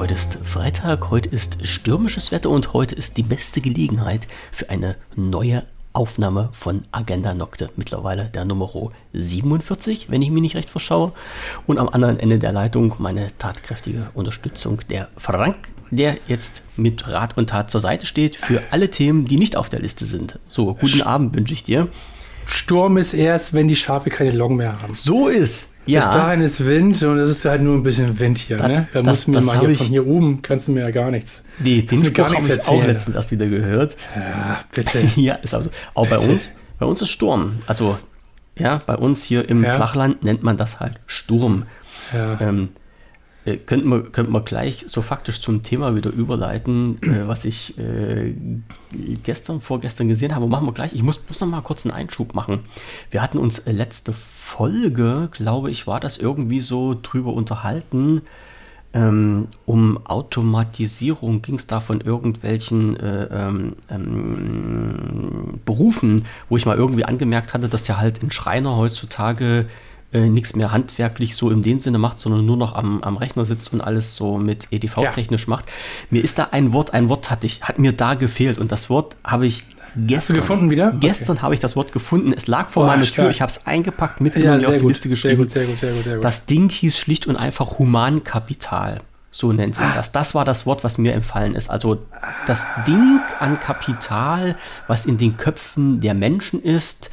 Heute ist Freitag, heute ist stürmisches Wetter und heute ist die beste Gelegenheit für eine neue Aufnahme von Agenda Nocte. Mittlerweile der Nummer 47, wenn ich mich nicht recht verschaue. Und am anderen Ende der Leitung meine tatkräftige Unterstützung der Frank, der jetzt mit Rat und Tat zur Seite steht für alle Themen, die nicht auf der Liste sind. So, guten Abend wünsche ich dir. Sturm ist erst, wenn die Schafe keine Long mehr haben. So ist. Ja. Bis dahin ist Wind und es ist halt nur ein bisschen Wind hier. Das, ne? Da musst du mir mal hier von hier oben, kannst du mir ja gar nichts. Nee, den Spruch habe ich auch letztens erst wieder gehört. Ja, bitte. ja, ist also. Auch bitte. bei uns, bei uns ist Sturm. Also, ja, bei uns hier im ja. Flachland nennt man das halt Sturm. Ja. Ähm, äh, könnten, wir, könnten wir gleich so faktisch zum Thema wieder überleiten, äh, was ich äh, gestern, vorgestern gesehen habe. Machen wir gleich. Ich muss, muss noch mal kurz einen Einschub machen. Wir hatten uns letzte Folge, glaube ich, war das irgendwie so drüber unterhalten. Ähm, um Automatisierung ging es da von irgendwelchen äh, ähm, ähm, Berufen, wo ich mal irgendwie angemerkt hatte, dass ja halt ein Schreiner heutzutage äh, nichts mehr handwerklich so in dem Sinne macht, sondern nur noch am, am Rechner sitzt und alles so mit EDV-technisch ja. macht. Mir ist da ein Wort, ein Wort hatte ich, hat mir da gefehlt und das Wort habe ich gestern. Hast du gefunden wieder? Gestern okay. habe ich das Wort gefunden. Es lag vor oh, meiner Tür. Ich habe es eingepackt, mitgenommen, ja, auf die Liste geschrieben. Sehr gut, sehr gut, sehr gut, Das Ding hieß schlicht und einfach Humankapital. So nennt sich ah. das. Das war das Wort, was mir empfallen ist. Also das Ding an Kapital, was in den Köpfen der Menschen ist,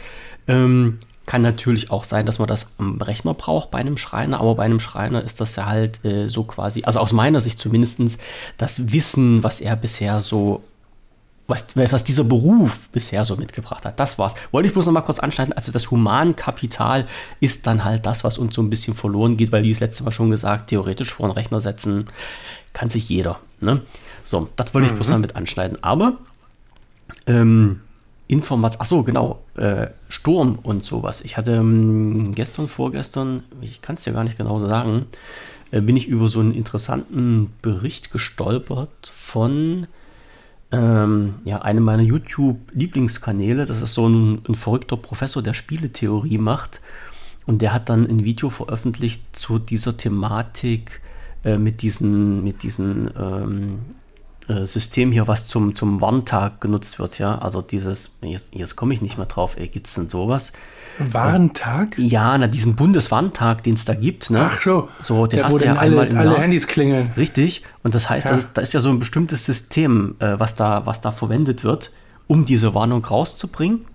ähm, kann natürlich auch sein, dass man das am Rechner braucht bei einem Schreiner, aber bei einem Schreiner ist das ja halt äh, so quasi, also aus meiner Sicht zumindest, das Wissen, was er bisher so, was, was dieser Beruf bisher so mitgebracht hat. Das war's. Wollte ich bloß noch mal kurz anschneiden. Also das Humankapital ist dann halt das, was uns so ein bisschen verloren geht, weil wie das letzte Mal schon gesagt, theoretisch vor einen Rechner setzen kann sich jeder. Ne? So, das wollte ich bloß mhm. noch mit anschneiden. Aber ähm, Information, achso, genau, äh, Sturm und sowas. Ich hatte ähm, gestern, vorgestern, ich kann es dir gar nicht genau sagen, äh, bin ich über so einen interessanten Bericht gestolpert von ähm, ja, einem meiner YouTube-Lieblingskanäle. Das ist so ein, ein, verrückter Professor, der Spieletheorie macht. Und der hat dann ein Video veröffentlicht zu dieser Thematik äh, mit diesen, mit diesen ähm, äh, System hier, was zum, zum Warntag genutzt wird, ja. Also dieses, jetzt, jetzt komme ich nicht mehr drauf, ey, gibt es denn sowas? Warntag? Ja, na, diesen Bundeswarntag, den es da gibt, ne? Ach so. So, den der, hast du ja einmal alle, alle Handys klingeln. Richtig. Und das heißt, ja. das ist, da ist ja so ein bestimmtes System, äh, was, da, was da verwendet wird, um diese Warnung rauszubringen.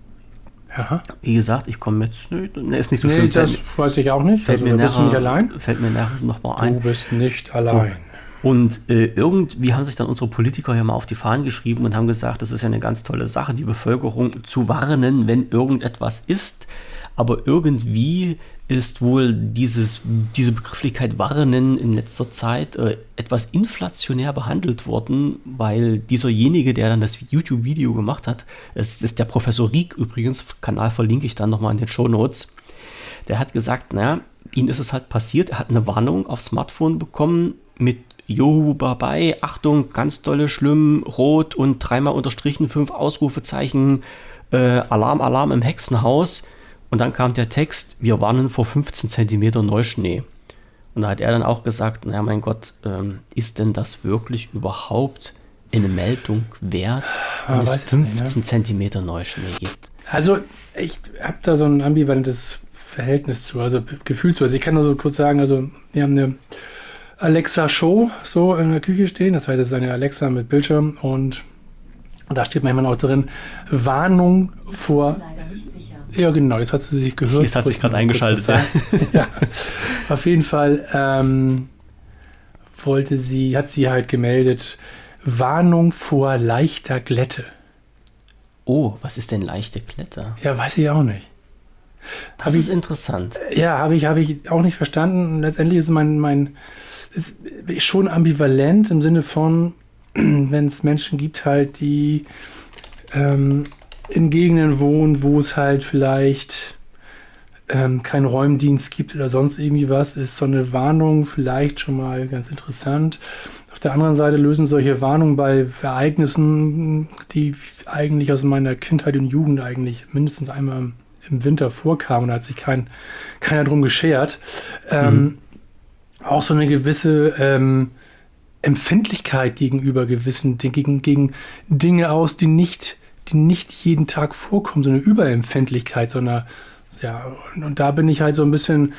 Ja. Wie gesagt, ich komme jetzt, ne, ist nicht so nee, schlimm. das fällt, weiß ich auch nicht. Fällt also, mir bist nachher, nicht allein? Fällt mir nachher nochmal ein. Du bist nicht allein. So. Und äh, irgendwie haben sich dann unsere Politiker ja mal auf die Fahnen geschrieben und haben gesagt, das ist ja eine ganz tolle Sache, die Bevölkerung zu warnen, wenn irgendetwas ist. Aber irgendwie ist wohl dieses, diese Begrifflichkeit warnen in letzter Zeit äh, etwas inflationär behandelt worden, weil dieserjenige, der dann das YouTube-Video gemacht hat, es ist der Professor Rieck übrigens, Kanal verlinke ich dann nochmal in den Show Notes, der hat gesagt, naja, ihm ist es halt passiert, er hat eine Warnung aufs Smartphone bekommen mit Johu Babai, Achtung, ganz dolle, schlimm, rot und dreimal unterstrichen, fünf Ausrufezeichen, äh, Alarm, Alarm im Hexenhaus. Und dann kam der Text, wir warnen vor 15 cm Neuschnee. Und da hat er dann auch gesagt, naja, mein Gott, ähm, ist denn das wirklich überhaupt eine Meldung wert, wenn ja, es 15 nicht, ne? cm Neuschnee gibt? Also, ich habe da so ein ambivalentes Verhältnis zu, also Gefühl zu. Also ich kann nur so kurz sagen, also wir haben eine Alexa Show so in der Küche stehen. Das heißt, es ist eine Alexa mit Bildschirm und da steht manchmal auch drin, Warnung vor. Ja, genau, jetzt hat sie sich gehört. Jetzt hat sich gerade eingeschaltet. Ja. ja. Auf jeden Fall ähm, wollte sie, hat sie halt gemeldet, Warnung vor leichter Glätte. Oh, was ist denn leichte Glätte? Ja, weiß ich auch nicht. Das hab ist ich, interessant. Ja, habe ich, hab ich auch nicht verstanden. Letztendlich ist mein, mein ist schon ambivalent im Sinne von, wenn es Menschen gibt halt, die ähm, in Gegenden wohnen, wo es halt vielleicht ähm, keinen Räumdienst gibt oder sonst irgendwie was, ist so eine Warnung vielleicht schon mal ganz interessant. Auf der anderen Seite lösen solche Warnungen bei Ereignissen, die eigentlich aus meiner Kindheit und Jugend eigentlich mindestens einmal im Winter vorkamen, da hat sich kein, keiner drum geschert. Ähm, mhm. Auch so eine gewisse, ähm, Empfindlichkeit gegenüber gewissen gegen, gegen Dinge aus, die nicht, die nicht jeden Tag vorkommen, so eine Überempfindlichkeit, sondern ja, und, und da bin ich halt so ein bisschen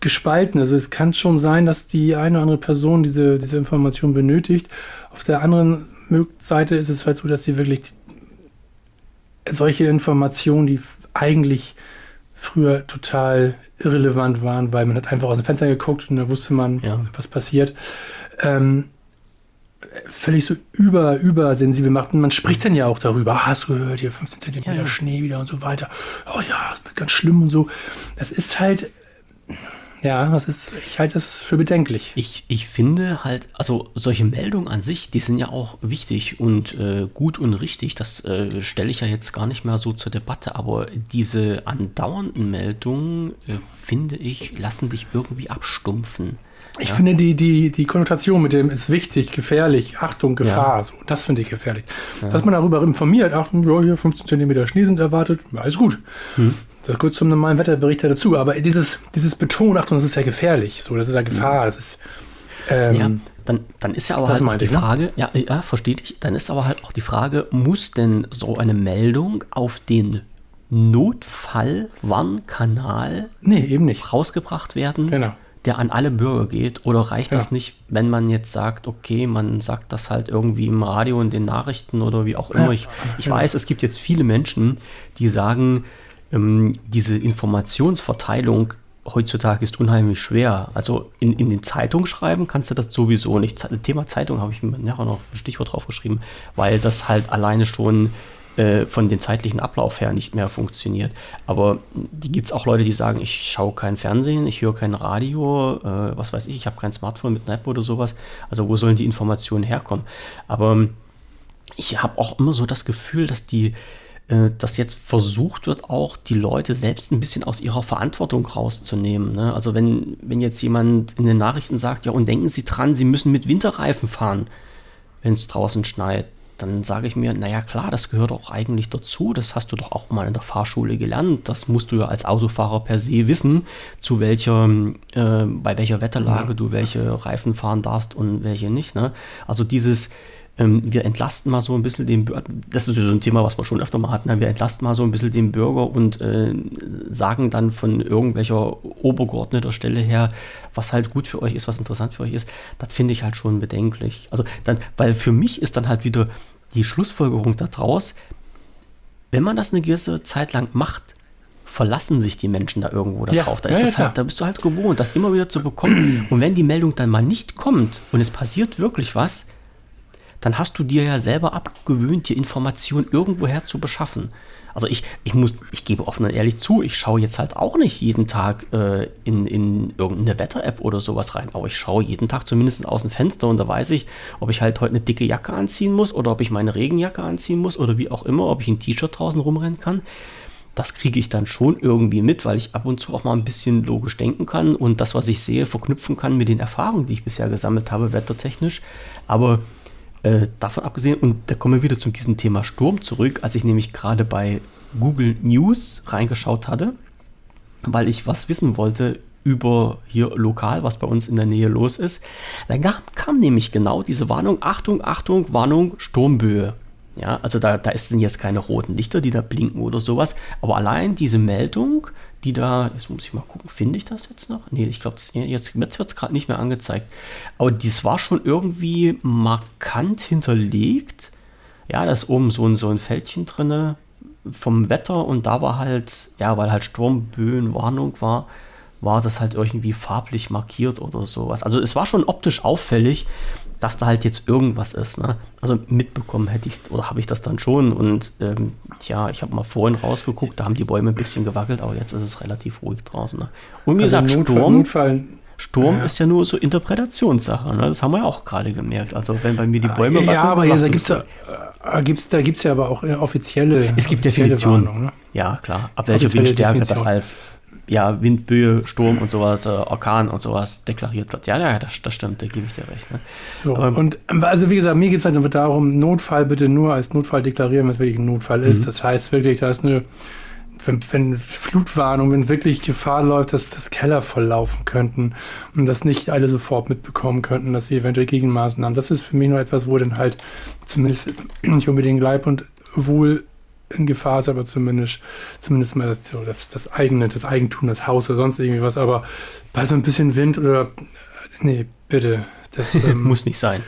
gespalten. Also es kann schon sein, dass die eine oder andere Person diese, diese Information benötigt. Auf der anderen Seite ist es halt so, dass sie wirklich solche Informationen, die eigentlich früher total irrelevant waren, weil man hat einfach aus dem Fenster geguckt und da wusste man, ja. was passiert. Ähm, völlig so über, übersensibel macht. Und man spricht dann ja auch darüber. Ah, hast du gehört, hier 15 Zentimeter ja, ja. Schnee wieder und so weiter. Oh ja, das wird ganz schlimm und so. Das ist halt, ja, das ist, ich halte das für bedenklich. Ich, ich finde halt, also solche Meldungen an sich, die sind ja auch wichtig und äh, gut und richtig. Das äh, stelle ich ja jetzt gar nicht mehr so zur Debatte, aber diese andauernden Meldungen, äh, finde ich, lassen dich irgendwie abstumpfen. Ich ja. finde die, die, die Konnotation mit dem ist wichtig, gefährlich, Achtung, Gefahr, ja. so, das finde ich gefährlich. Ja. Dass man darüber informiert, Achtung, ja, hier 15 cm Schnee sind erwartet, alles gut. Hm. Das gehört zum normalen Wetterbericht dazu. Aber dieses, dieses Betonen, Achtung, das ist ja gefährlich, so, das ist ja Gefahr, das ist. Ähm, ja, dann, dann ist ja aber halt auch die ich, ne? Frage, ja, ja, verstehe ich, dann ist aber halt auch die Frage, muss denn so eine Meldung auf den Notfallwarnkanal nee, eben nicht. rausgebracht werden? Genau der an alle Bürger geht? Oder reicht ja. das nicht, wenn man jetzt sagt, okay, man sagt das halt irgendwie im Radio und den Nachrichten oder wie auch immer? Ich, ich weiß, es gibt jetzt viele Menschen, die sagen, ähm, diese Informationsverteilung heutzutage ist unheimlich schwer. Also in, in den Zeitungen schreiben kannst du das sowieso nicht. Thema Zeitung habe ich mir nachher noch ein Stichwort drauf geschrieben, weil das halt alleine schon äh, von den zeitlichen Ablauf her nicht mehr funktioniert. Aber die gibt es auch Leute, die sagen, ich schaue kein Fernsehen, ich höre kein Radio, äh, was weiß ich, ich habe kein Smartphone mit einer App oder sowas. Also wo sollen die Informationen herkommen? Aber ich habe auch immer so das Gefühl, dass die äh, dass jetzt versucht wird, auch die Leute selbst ein bisschen aus ihrer Verantwortung rauszunehmen. Ne? Also wenn, wenn jetzt jemand in den Nachrichten sagt, ja, und denken Sie dran, Sie müssen mit Winterreifen fahren, wenn es draußen schneit, dann sage ich mir, naja klar, das gehört auch eigentlich dazu, das hast du doch auch mal in der Fahrschule gelernt, das musst du ja als Autofahrer per se wissen, zu welcher, äh, bei welcher Wetterlage ja. du welche Reifen fahren darfst und welche nicht. Ne? Also dieses, ähm, wir entlasten mal so ein bisschen den Bürger, das ist so ein Thema, was wir schon öfter mal hatten, ne? wir entlasten mal so ein bisschen den Bürger und äh, sagen dann von irgendwelcher obergeordneter Stelle her, was halt gut für euch ist, was interessant für euch ist, das finde ich halt schon bedenklich. Also dann, weil für mich ist dann halt wieder die Schlussfolgerung daraus, wenn man das eine gewisse Zeit lang macht, verlassen sich die Menschen da irgendwo da drauf. Da, ist ja, das halt, da bist du halt gewohnt, das immer wieder zu bekommen. Und wenn die Meldung dann mal nicht kommt und es passiert wirklich was, dann hast du dir ja selber abgewöhnt, die Information irgendwoher zu beschaffen. Also ich, ich muss, ich gebe offen und ehrlich zu, ich schaue jetzt halt auch nicht jeden Tag äh, in, in irgendeine Wetter-App oder sowas rein, aber ich schaue jeden Tag zumindest aus dem Fenster und da weiß ich, ob ich halt heute eine dicke Jacke anziehen muss oder ob ich meine Regenjacke anziehen muss oder wie auch immer, ob ich ein T-Shirt draußen rumrennen kann. Das kriege ich dann schon irgendwie mit, weil ich ab und zu auch mal ein bisschen logisch denken kann und das, was ich sehe, verknüpfen kann mit den Erfahrungen, die ich bisher gesammelt habe, wettertechnisch. Aber äh, davon abgesehen, und da kommen wir wieder zu diesem Thema Sturm zurück, als ich nämlich gerade bei Google News reingeschaut hatte, weil ich was wissen wollte über hier lokal, was bei uns in der Nähe los ist. Dann kam, kam nämlich genau diese Warnung, Achtung, Achtung, Warnung, Sturmböe. Ja, also da, da ist jetzt keine roten Lichter, die da blinken oder sowas, aber allein diese Meldung, die da, jetzt muss ich mal gucken, finde ich das jetzt noch? Nee, ich glaube, jetzt, jetzt wird es gerade nicht mehr angezeigt. Aber dies war schon irgendwie markant hinterlegt. Ja, da ist oben so ein, so ein Fältchen drin vom Wetter und da war halt, ja, weil halt Sturmböenwarnung war, war das halt irgendwie farblich markiert oder sowas. Also es war schon optisch auffällig, dass da halt jetzt irgendwas ist. Ne? Also mitbekommen hätte ich oder habe ich das dann schon. Und ähm, tja, ich habe mal vorhin rausgeguckt, da haben die Bäume ein bisschen gewackelt, aber jetzt ist es relativ ruhig draußen. Ne? Und wie also gesagt, Notfall, Sturm, Notfall, Sturm ja. ist ja nur so Interpretationssache. Ne? Das haben wir ja auch gerade gemerkt. Also wenn bei mir die Bäume wackeln. Ja, aber da gibt es da, äh, gibt's, da gibt's ja aber auch äh, offizielle. Es gibt Definitionen. Warnung, ne? Ja, klar. Ab welcher Windstärke das als ja, Windböe, Sturm und sowas, äh, Orkan und sowas deklariert wird. Ja, ja, das, das stimmt, da gebe ich dir recht. Ne? So, Aber, und also wie gesagt, mir geht es halt darum, Notfall bitte nur als Notfall deklarieren, wenn es wirklich ein Notfall ist. Mhm. Das heißt wirklich, da ist eine, wenn, wenn Flutwarnung, wenn wirklich Gefahr läuft, dass das Keller volllaufen könnten und das nicht alle sofort mitbekommen könnten, dass sie eventuell Gegenmaßnahmen. Das ist für mich nur etwas, wo dann halt zumindest nicht unbedingt Leib und Wohl in Gefahr ist, aber zumindest, zumindest mal das, so das, das eigene, das Eigentum, das Haus oder sonst irgendwie was. Aber bei so ein bisschen Wind oder nee, bitte. Das ähm, muss nicht sein.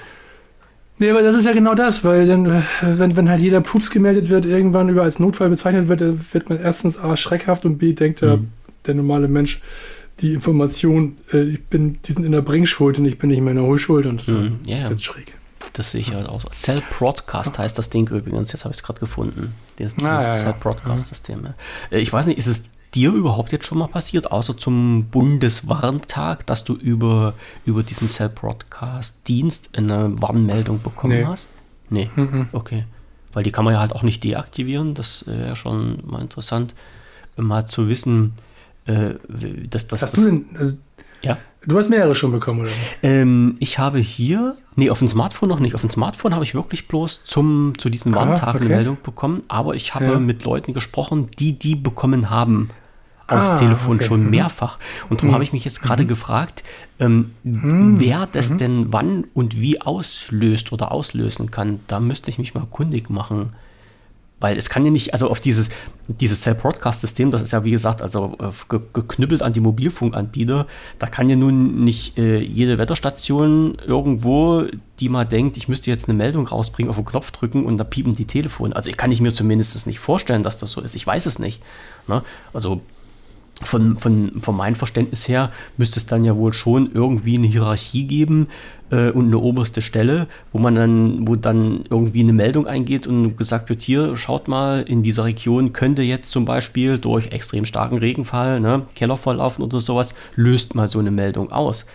Nee, aber das ist ja genau das, weil dann, wenn, wenn halt jeder Pups gemeldet wird, irgendwann über als Notfall bezeichnet wird, wird man erstens A schreckhaft und B denkt der, mhm. der normale Mensch, die Information, äh, ich bin, die sind in der Bringschuld und ich bin nicht mehr in der Hohlschuld und mhm. ja, ja. schräg. Das sehe ich halt auch so. Cell Broadcast heißt das Ding übrigens, jetzt habe ich es gerade gefunden. Dieses, dieses ah, ja, Cell Broadcast-System. Äh, ich weiß nicht, ist es dir überhaupt jetzt schon mal passiert, außer zum Bundeswarntag, dass du über, über diesen Cell-Broadcast-Dienst eine Warnmeldung bekommen nee. hast? Nee, mhm. okay. Weil die kann man ja halt auch nicht deaktivieren. Das wäre schon mal interessant, mal zu wissen, äh, dass das. Hast das, du denn, also, ja? Du hast mehrere schon bekommen, oder? Ähm, ich habe hier, nee, auf dem Smartphone noch nicht. Auf dem Smartphone habe ich wirklich bloß zum, zu diesen ah, Warntagen okay. eine Meldung bekommen. Aber ich habe ja. mit Leuten gesprochen, die die bekommen haben aufs ah, Telefon okay. schon mhm. mehrfach. Und darum mhm. habe ich mich jetzt gerade mhm. gefragt, ähm, mhm. wer das mhm. denn wann und wie auslöst oder auslösen kann. Da müsste ich mich mal kundig machen. Weil es kann ja nicht, also auf dieses, dieses Cell-Broadcast-System, das ist ja wie gesagt, also äh, geknüppelt an die Mobilfunkanbieter, da kann ja nun nicht äh, jede Wetterstation irgendwo, die mal denkt, ich müsste jetzt eine Meldung rausbringen, auf den Knopf drücken und da piepen die Telefone. Also ich kann ich mir zumindest nicht vorstellen, dass das so ist. Ich weiß es nicht. Ne? Also von, von, von meinem Verständnis her müsste es dann ja wohl schon irgendwie eine Hierarchie geben äh, und eine oberste Stelle, wo man dann, wo dann irgendwie eine Meldung eingeht und gesagt wird, hier, schaut mal, in dieser Region könnte jetzt zum Beispiel durch extrem starken Regenfall, ne, Keller volllaufen oder sowas, löst mal so eine Meldung aus.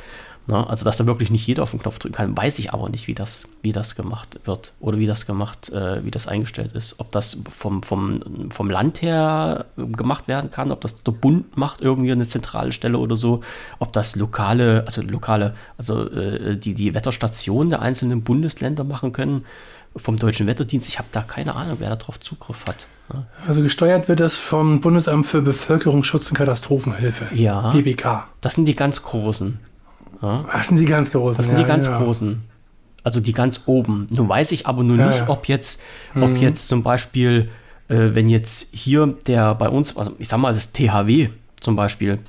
Na, ne? also, dass da wirklich nicht jeder auf den Knopf drücken kann, weiß ich aber nicht, wie das, wie das gemacht wird oder wie das gemacht, äh, wie das eingestellt ist. Ob das vom, vom, vom Land her gemacht werden kann, ob das der Bund macht, irgendwie eine zentrale Stelle oder so, ob das lokale, also lokale, also äh, die, die Wetterstationen der einzelnen Bundesländer machen können vom Deutschen Wetterdienst. Ich habe da keine Ahnung, wer darauf Zugriff hat. Ne? Also gesteuert wird das vom Bundesamt für Bevölkerungsschutz und Katastrophenhilfe. Ja. BBK. Das sind die ganz großen. Ja? Das sind die ganz großen. Das sind ja, die ganz ja. großen. Also die ganz oben. Nun weiß ich aber nur nicht, ob jetzt, mhm. ob jetzt zum Beispiel, äh, wenn jetzt hier der bei uns, also ich sag mal, das THW zum Beispiel,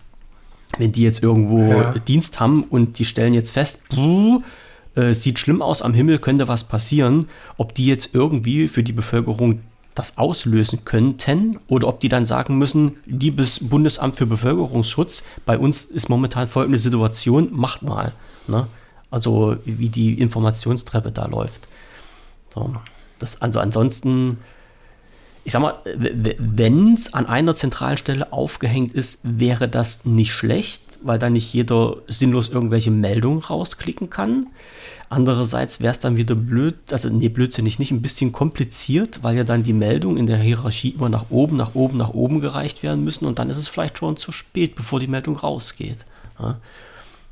wenn die jetzt irgendwo Dienst haben und die stellen jetzt fest, buh, äh, sieht schlimm aus am Himmel, könnte was passieren, ob die jetzt irgendwie für die Bevölkerung das auslösen könnten oder ob die dann sagen müssen, liebes Bundesamt für Bevölkerungsschutz, bei uns ist momentan folgende Situation, macht mal. Ne? Also wie die Informationstreppe da läuft. So, das, also ansonsten, ich sag mal, wenn es an einer zentralen Stelle aufgehängt ist, wäre das nicht schlecht, weil da nicht jeder sinnlos irgendwelche Meldungen rausklicken kann. Andererseits wäre es dann wieder blöd, also nee, blödsinnig nicht, ein bisschen kompliziert, weil ja dann die Meldungen in der Hierarchie immer nach oben, nach oben, nach oben gereicht werden müssen und dann ist es vielleicht schon zu spät, bevor die Meldung rausgeht. Ja.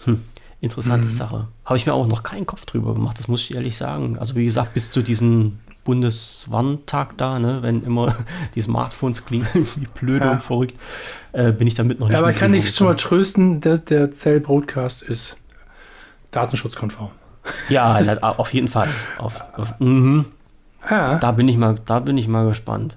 Hm, interessante mhm. Sache. Habe ich mir auch noch keinen Kopf drüber gemacht, das muss ich ehrlich sagen. Also wie gesagt, bis zu diesem Bundeswarntag da, ne, wenn immer die Smartphones klingeln, wie blöd ja. und verrückt, äh, bin ich damit noch nicht. Ja, aber kann ich schon mal trösten, der, der Cell Broadcast ist datenschutzkonform. Ja, auf jeden Fall. Auf, auf, mhm. ja. Da bin ich mal, da bin ich mal gespannt.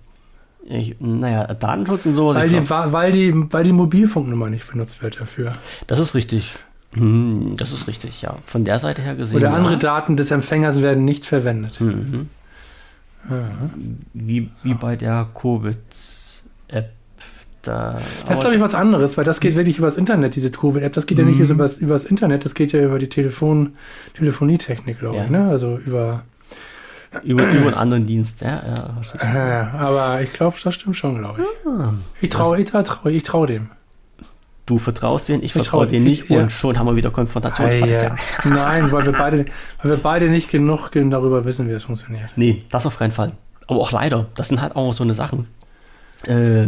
Ich, naja, Datenschutz und sowas. Weil die, weil, die, weil die Mobilfunknummer nicht benutzt wird dafür. Das ist richtig. Hm, das ist richtig, ja. Von der Seite her gesehen. Oder andere ja. Daten des Empfängers werden nicht verwendet. Mhm. Ja. Wie, wie bei der Covid-App da. Das ist, glaube ich, was anderes, weil das geht wirklich übers Internet, diese Covid-App. Das geht mhm. ja nicht mhm. übers, übers Internet, das geht ja über die Telefon, Telefonietechnik, glaube ja. ich. Ne? Also über. Über, über einen anderen Dienst, ja. ja, aber ich glaube, das stimmt schon, glaube ich. Ja, ich traue ich trau, ich trau dem. Du vertraust denen, ich, ich vertraue denen nicht ich, und schon haben wir wieder Konfrontationspotenzial. Nein, weil wir, beide, weil wir beide nicht genug darüber wissen, wie es funktioniert. Nee, das auf keinen Fall. Aber auch leider, das sind halt auch so eine Sachen. Äh,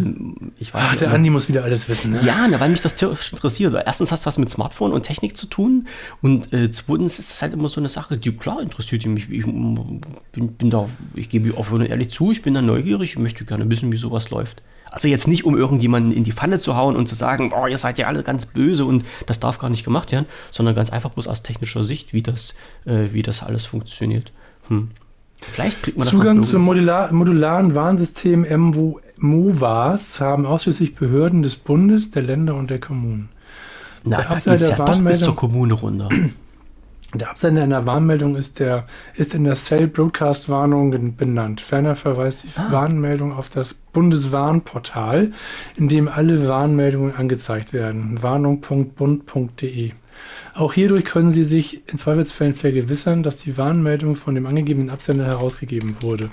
ich weiß Ach, der Andi muss wieder alles wissen. Ne? Ja, ne, weil mich das interessiert. Erstens hast du was mit Smartphone und Technik zu tun und äh, zweitens ist es halt immer so eine Sache, die klar interessiert mich. Ich bin, bin da, ich gebe offen und ehrlich zu, ich bin da neugierig und möchte gerne wissen, wie sowas läuft. Also jetzt nicht, um irgendjemanden in die Pfanne zu hauen und zu sagen, boah, ihr seid ja alle ganz böse und das darf gar nicht gemacht werden, sondern ganz einfach bloß aus technischer Sicht, wie das, äh, wie das alles funktioniert. Hm. Vielleicht kriegt man das Zugang zum Modular, modularen Warnsystem MOVAS haben ausschließlich Behörden des Bundes, der Länder und der Kommunen. Na, der Absender der ja Warnmeldung, bis zur Kommune runter. Der Absender einer Warnmeldung ist, der, ist in der Cell Broadcast Warnung benannt. Ferner verweist die ah. Warnmeldung auf das Bundeswarnportal, in dem alle Warnmeldungen angezeigt werden. Warnung.bund.de. Auch hierdurch können Sie sich in Zweifelsfällen vergewissern, dass die Warnmeldung von dem angegebenen Absender herausgegeben wurde.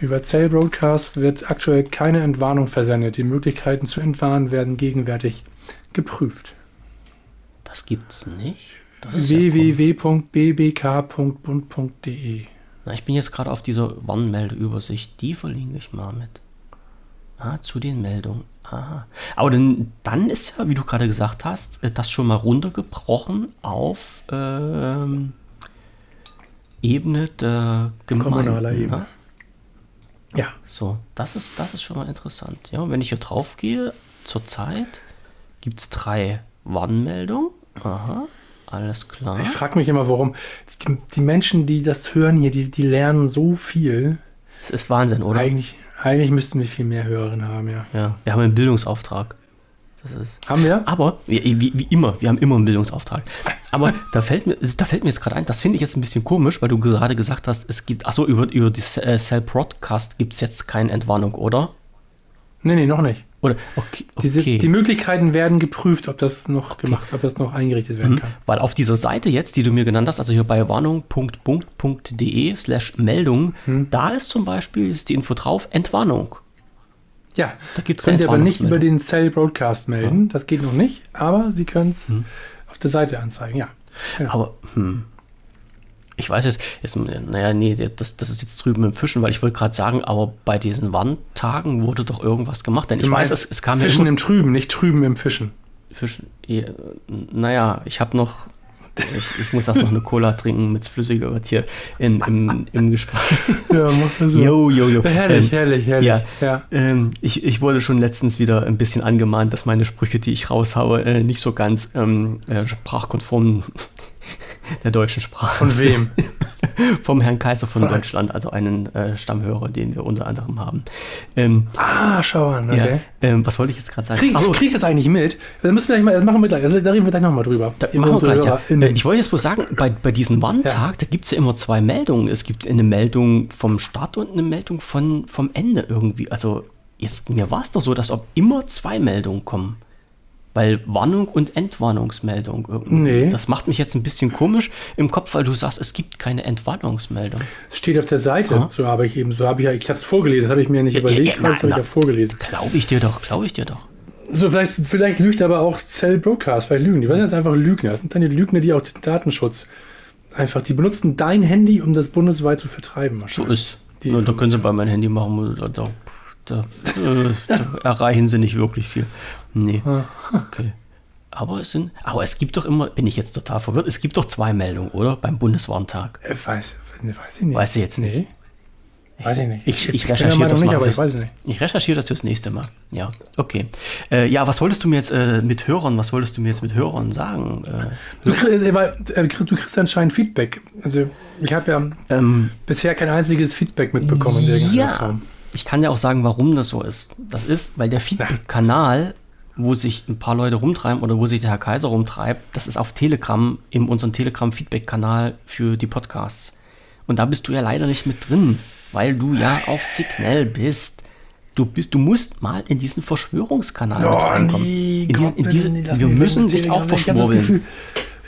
Über Cell Broadcast wird aktuell keine Entwarnung versendet. Die Möglichkeiten zu entwarnen werden gegenwärtig geprüft. Das gibt's nicht. www.bbk.bund.de Na, ich bin jetzt gerade auf dieser Warnmeldeübersicht. Die verlinke ich mal mit. Ah, zu den Meldungen. Aha. Aber dann, dann ist ja, wie du gerade gesagt hast, äh, das schon mal runtergebrochen auf ähm, Ebene der Gemeinde. Kommunaler ne? Ebene. Ja. So, das ist, das ist schon mal interessant. Ja, wenn ich hier drauf gehe, zurzeit gibt es drei Warnmeldungen. Aha, alles klar. Ich frage mich immer, warum die, die, Menschen, die das hören hier, die, die lernen so viel. Das ist Wahnsinn, oder? Eigentlich, eigentlich müssten wir viel mehr Hörerinnen haben, ja. Ja, wir haben einen Bildungsauftrag. Das ist, haben wir? Aber, wie, wie, immer, wir haben immer einen Bildungsauftrag. Aber da fällt mir, da fällt mir jetzt gerade ein, das finde ich jetzt ein bisschen komisch, weil du gerade gesagt hast, es gibt, achso, über, über die äh, Cell Broadcast gibt es jetzt keine Entwarnung, oder? Nee, nee, noch nicht. Oder, okay, okay. Diese, die Möglichkeiten werden geprüft, ob das noch okay. gemacht, ob das noch eingerichtet werden mhm. kann. Weil auf dieser Seite jetzt, die du mir genannt hast, also hier bei warnung.bund.de slash Meldung, mhm. da ist zum Beispiel ist die Info drauf, Entwarnung. Ja, da gibt's können Sie aber nicht über den Cell Broadcast melden, ja. das geht noch nicht, aber Sie können es mhm. auf der Seite anzeigen, ja. Genau. Aber, hm, ich weiß jetzt, jetzt, naja, nee, das, das ist jetzt drüben im Fischen, weil ich wollte gerade sagen, aber bei diesen Wandtagen wurde doch irgendwas gemacht. Denn du ich weiß, es, es kam Fischen ja im Trüben, nicht Trüben im Fischen. Fischen, ja, naja, ich habe noch, ich, ich, muss erst noch eine Cola trinken mit flüssiger wird hier in, im, im Gespräch. Ja, mach das so. Jo, jo, jo. Herrlich, ähm, herrlich, herrlich. Ja, ja. Ähm, ich, ich wurde schon letztens wieder ein bisschen angemahnt, dass meine Sprüche, die ich raushaue, äh, nicht so ganz ähm, äh, sprachkonform der deutschen Sprache. Von wem? Vom Herrn Kaiser von, von Deutschland, also einen äh, Stammhörer, den wir unter anderem haben. Ähm, ah, schau an, okay. Ja, ähm, was wollte ich jetzt gerade sagen? Krieg, krieg ich das eigentlich mit? Das müssen wir gleich mal, das machen wir gleich, also, da reden wir gleich nochmal drüber. Da machen wir gleich, ja. Äh, ich wollte jetzt bloß sagen, bei, bei diesem Warntag, ja. da gibt es ja immer zwei Meldungen. Es gibt eine Meldung vom Start und eine Meldung von, vom Ende irgendwie. Also jetzt, mir war es doch so, dass ob immer zwei Meldungen kommen. Weil Warnung und Entwarnungsmeldung irgendwie. Nee. Das macht mich jetzt ein bisschen komisch im Kopf, weil du sagst, es gibt keine Entwarnungsmeldung. Steht auf der Seite. Ja. So habe ich eben, so habe ich ja, ich habe es vorgelesen, das habe ich mir nicht ja, überlegt, ja, das habe ich ja vorgelesen. Glaube ich dir doch, glaube ich dir doch. So, vielleicht, vielleicht lügt aber auch Cell Broadcast, vielleicht lügen die. Was sind das einfach Lügner? Das sind dann die Lügner, die auch den Datenschutz einfach, die benutzen dein Handy, um das bundesweit zu vertreiben. So ist. Die da können sie bei meinem Handy machen, da, da, da, äh, da erreichen sie nicht wirklich viel. Nee. Okay. Aber es sind, aber es gibt doch immer, bin ich jetzt total verwirrt, es gibt doch zwei Meldungen, oder? Beim Bundeswarntag. Äh, weiß, weiß ich nicht. Weiß ich jetzt nicht. Nee. Weiß ich nicht. Ich, ich, ich recherchiere das nicht, mal. ich, weiß nicht. ich recherchiere das fürs nächste Mal. Ja, okay. Äh, ja, was wolltest du mir jetzt äh, mit Hörern, was wolltest du mir jetzt mit Hörern sagen? Äh, du, äh, äh, du, kriegst anscheinend Feedback. Also ich habe ja ähm, bisher kein einziges Feedback mitbekommen in irgendeiner ja, Form. Ich kann ja auch sagen, warum das so ist. Das ist, weil der Feedback-Kanal wo sich ein paar Leute rumtreiben oder wo sich der Herr Kaiser rumtreibt, das ist auf Telegram, in unserem Telegram-Feedback-Kanal für die Podcasts. Und da bist du ja leider nicht mit drin, weil du ja auf Signal bist. Du, bist, du musst mal in diesen Verschwörungskanal oh, mit reinkommen. Nee, in diesen, in diese, wir müssen dich auch verschwurbeln.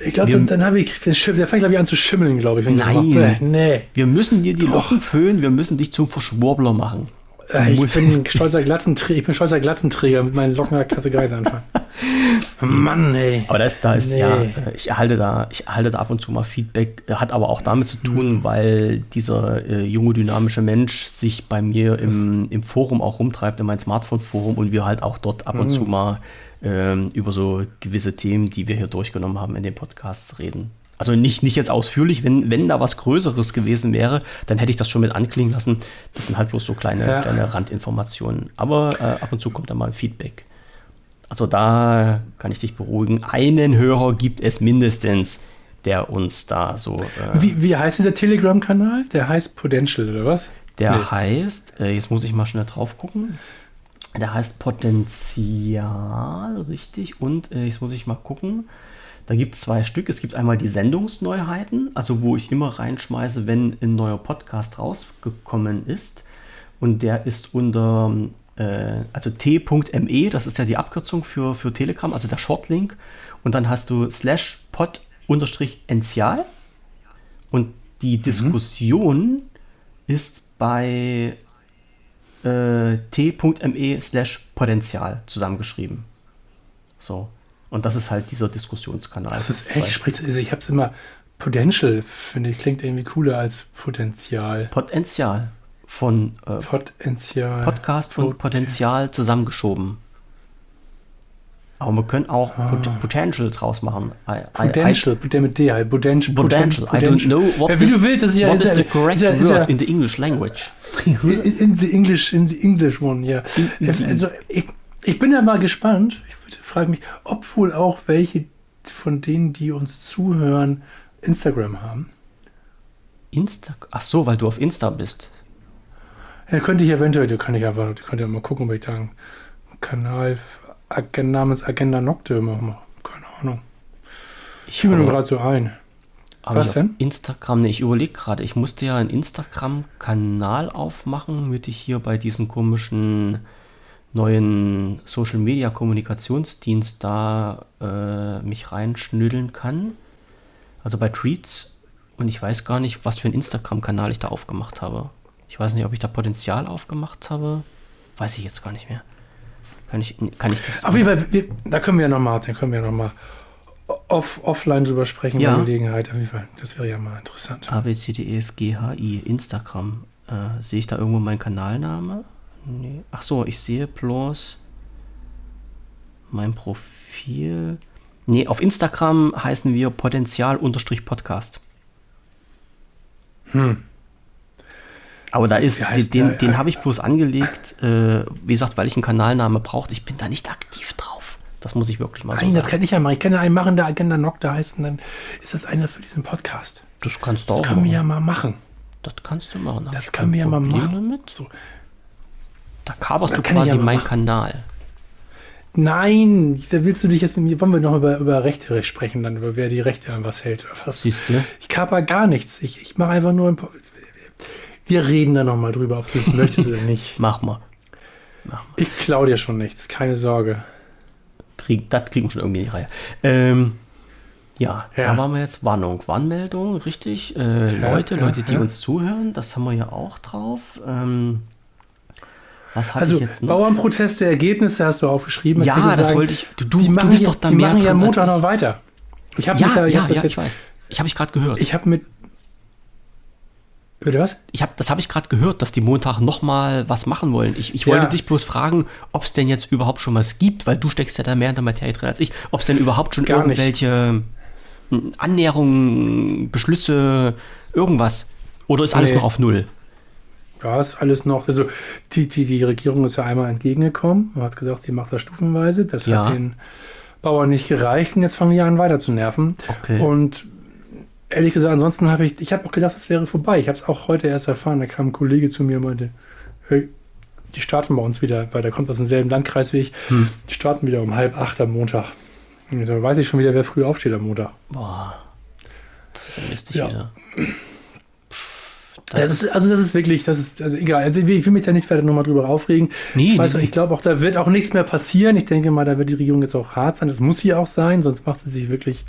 Ich glaube, dann, dann habe ich, der fängt, glaube ich, an zu schimmeln, glaube ich. Nein, nee. wir müssen dir die Locken föhnen, wir müssen dich zum Verschwurbler machen. Äh, ich, bin stolzer Glatzenträger, ich bin stolzer Glatzenträger mit meinen Locken, kannst du gar anfangen. Mann, ey. Aber da ist, da ist nee. ja, ich erhalte da, ich erhalte da ab und zu mal Feedback, hat aber auch damit zu tun, mhm. weil dieser äh, junge, dynamische Mensch sich bei mir im, im Forum auch rumtreibt, in mein Smartphone-Forum und wir halt auch dort ab und mhm. zu mal ähm, über so gewisse Themen, die wir hier durchgenommen haben, in den Podcasts reden. Also nicht, nicht jetzt ausführlich, wenn, wenn da was Größeres gewesen wäre, dann hätte ich das schon mit anklingen lassen. Das sind halt bloß so kleine, Ja. kleine Randinformationen. Aber äh, ab und zu kommt da mal ein Feedback. Also da kann ich dich beruhigen. Einen Hörer gibt es mindestens, der uns da so. Äh, Wie, wie heißt dieser Telegram-Kanal? Der heißt Potential, oder was? der Nee. heißt, äh, jetzt muss ich mal schnell drauf gucken. Der heißt Potenzial, richtig. Und äh, jetzt muss ich mal gucken. Da gibt es zwei Stück. Es gibt einmal die Sendungsneuheiten, also wo ich immer reinschmeiße, wenn ein neuer Podcast rausgekommen ist. Und der ist unter, äh, also t.me, das ist ja die Abkürzung für, für Telegram, also der Shortlink. Und dann hast du slash pod unterstrich enzial. Und die Diskussion ist bei äh, t.me slash Potenzial zusammengeschrieben. So. Und das ist halt dieser Diskussionskanal. Das ist echt, spricht, also ich habe es immer, Potential, finde ich, klingt irgendwie cooler als Potenzial. Potenzial von äh, Potenzial. Podcast von Pot- Potenzial zusammengeschoben. Aber wir können auch Pot Potential draus machen. I, I, Potential, der mit D halt. Potential. Potential. I don't know what, ja, wie is, du willst, das ist ja, what is the correct ja, word ja, in the English language. in, the English, in the English one, ja. Also ich, ich bin ja mal gespannt. Ich frage mich, ob wohl auch welche von denen, die uns zuhören, Instagram haben. Insta. Ach so, weil du auf Insta bist. Ja, könnte ich eventuell, da kann ich einfach, da könnt ihr mal gucken, ob ich da einen Kanal namens Agenda Nocte mache. Keine Ahnung. Ich fiel mir gerade so ein. Aber Was denn? Instagram, ne, ich überlege gerade, ich musste ja einen Instagram-Kanal aufmachen, damit ich hier bei diesem komischen neuen Social Media Kommunikationsdienst da äh, mich reinschnüdeln kann. Also bei Treats. Und ich weiß gar nicht, was für einen Instagram-Kanal ich da aufgemacht habe. Ich weiß nicht, ob ich da Potenzial aufgemacht habe. Weiß ich jetzt gar nicht mehr. Kann ich, kann ich das? Auf jeden Fall, da können wir ja nochmal, da können wir ja nochmal off, offline drüber sprechen Ja. bei Gelegenheit. Auf jeden Fall, das wäre ja mal interessant. A, B, C, D, E, F, G, H, I, Instagram. Äh, sehe ich da irgendwo meinen Kanalname? Nee. Ach so, ich sehe bloß mein Profil. Nee, auf Instagram heißen wir Potenzial-Podcast. Hm. Aber da ist, heißt den, den habe ich bloß angelegt, äh, wie gesagt, weil ich einen Kanalname brauchte. Ich bin da nicht aktiv drauf. Das muss ich wirklich mal so Nein, das sagen. kann ich ja machen. Ich kann ja einen machen, der Agenda Nocte heißt, und dann ist das einer für diesen Podcast. Das kannst du Das auch können wir ja machen. mal machen. Das kannst du machen. Das können wir ja mal machen. Damit. So. Da kaberst du quasi meinen. Kanal. Nein, da willst du dich jetzt mit mir, wollen wir noch über, über Rechte sprechen, dann über wer die Rechte an was hält. Oder was. Siehst du? Ich kaper gar nichts. Ich, ich mache einfach nur ein Po- Wir reden da nochmal drüber, ob du es möchtest oder nicht. Mach mal. Mach mal. Ich klau dir schon nichts, keine Sorge. Krieg, das kriegen wir schon irgendwie in die Reihe. Ähm, ja, Ja. da waren wir jetzt Warnung, Warnmeldung, richtig. Äh, Ja, Leute, ja, Leute, die uns zuhören, das haben wir ja auch drauf. Ähm, was hatte Also ich jetzt noch? Bauernprotest der Ergebnisse hast du aufgeschrieben. Ja, das wollte ich- du- du- die du machen bist ja, doch da die mehr machen ja als Montag ich. noch weiter. Ich habe ja, ich ja, hab das ja, jetzt, ich weiß. Ich habe ich gerade gehört. Ich habe mit. Bitte was? Ich hab, das habe ich gerade gehört, dass die Montag noch mal was machen wollen. Ich, ich wollte Ja. dich bloß fragen, ob es denn jetzt überhaupt schon was gibt, weil du steckst ja da mehr in der Materie drin als ich. Ob es denn überhaupt schon Gar nicht. irgendwelche hm, Annäherungen, Beschlüsse, irgendwas? Oder ist alles Nee. noch auf Null? Ja, ist alles noch. Also die, die, die Regierung ist ja einmal entgegengekommen und hat gesagt, sie macht das stufenweise. Das Ja. hat den Bauern nicht gereicht und jetzt fangen die an weiter zu nerven. Okay. Und ehrlich gesagt, ansonsten habe ich, ich habe auch gedacht, das wäre vorbei. Ich habe es auch heute erst erfahren. Da kam ein Kollege zu mir und meinte, hey, die starten bei uns wieder, weil der kommt aus demselben Landkreis wie ich. Hm. Die starten wieder um halb acht am Montag. Und so, weiß ich schon wieder, wer früh aufsteht am Montag. Boah, das ist ja lästig Ja. wieder. Das Das ist, also das ist wirklich, das ist, also egal. Also ich will mich da nicht weiter nochmal drüber aufregen. Nee, ich weiß, nee, ich glaube auch, da wird auch nichts mehr passieren. Ich denke mal, da wird die Regierung jetzt auch hart sein. Das muss sie auch sein, sonst macht sie sich wirklich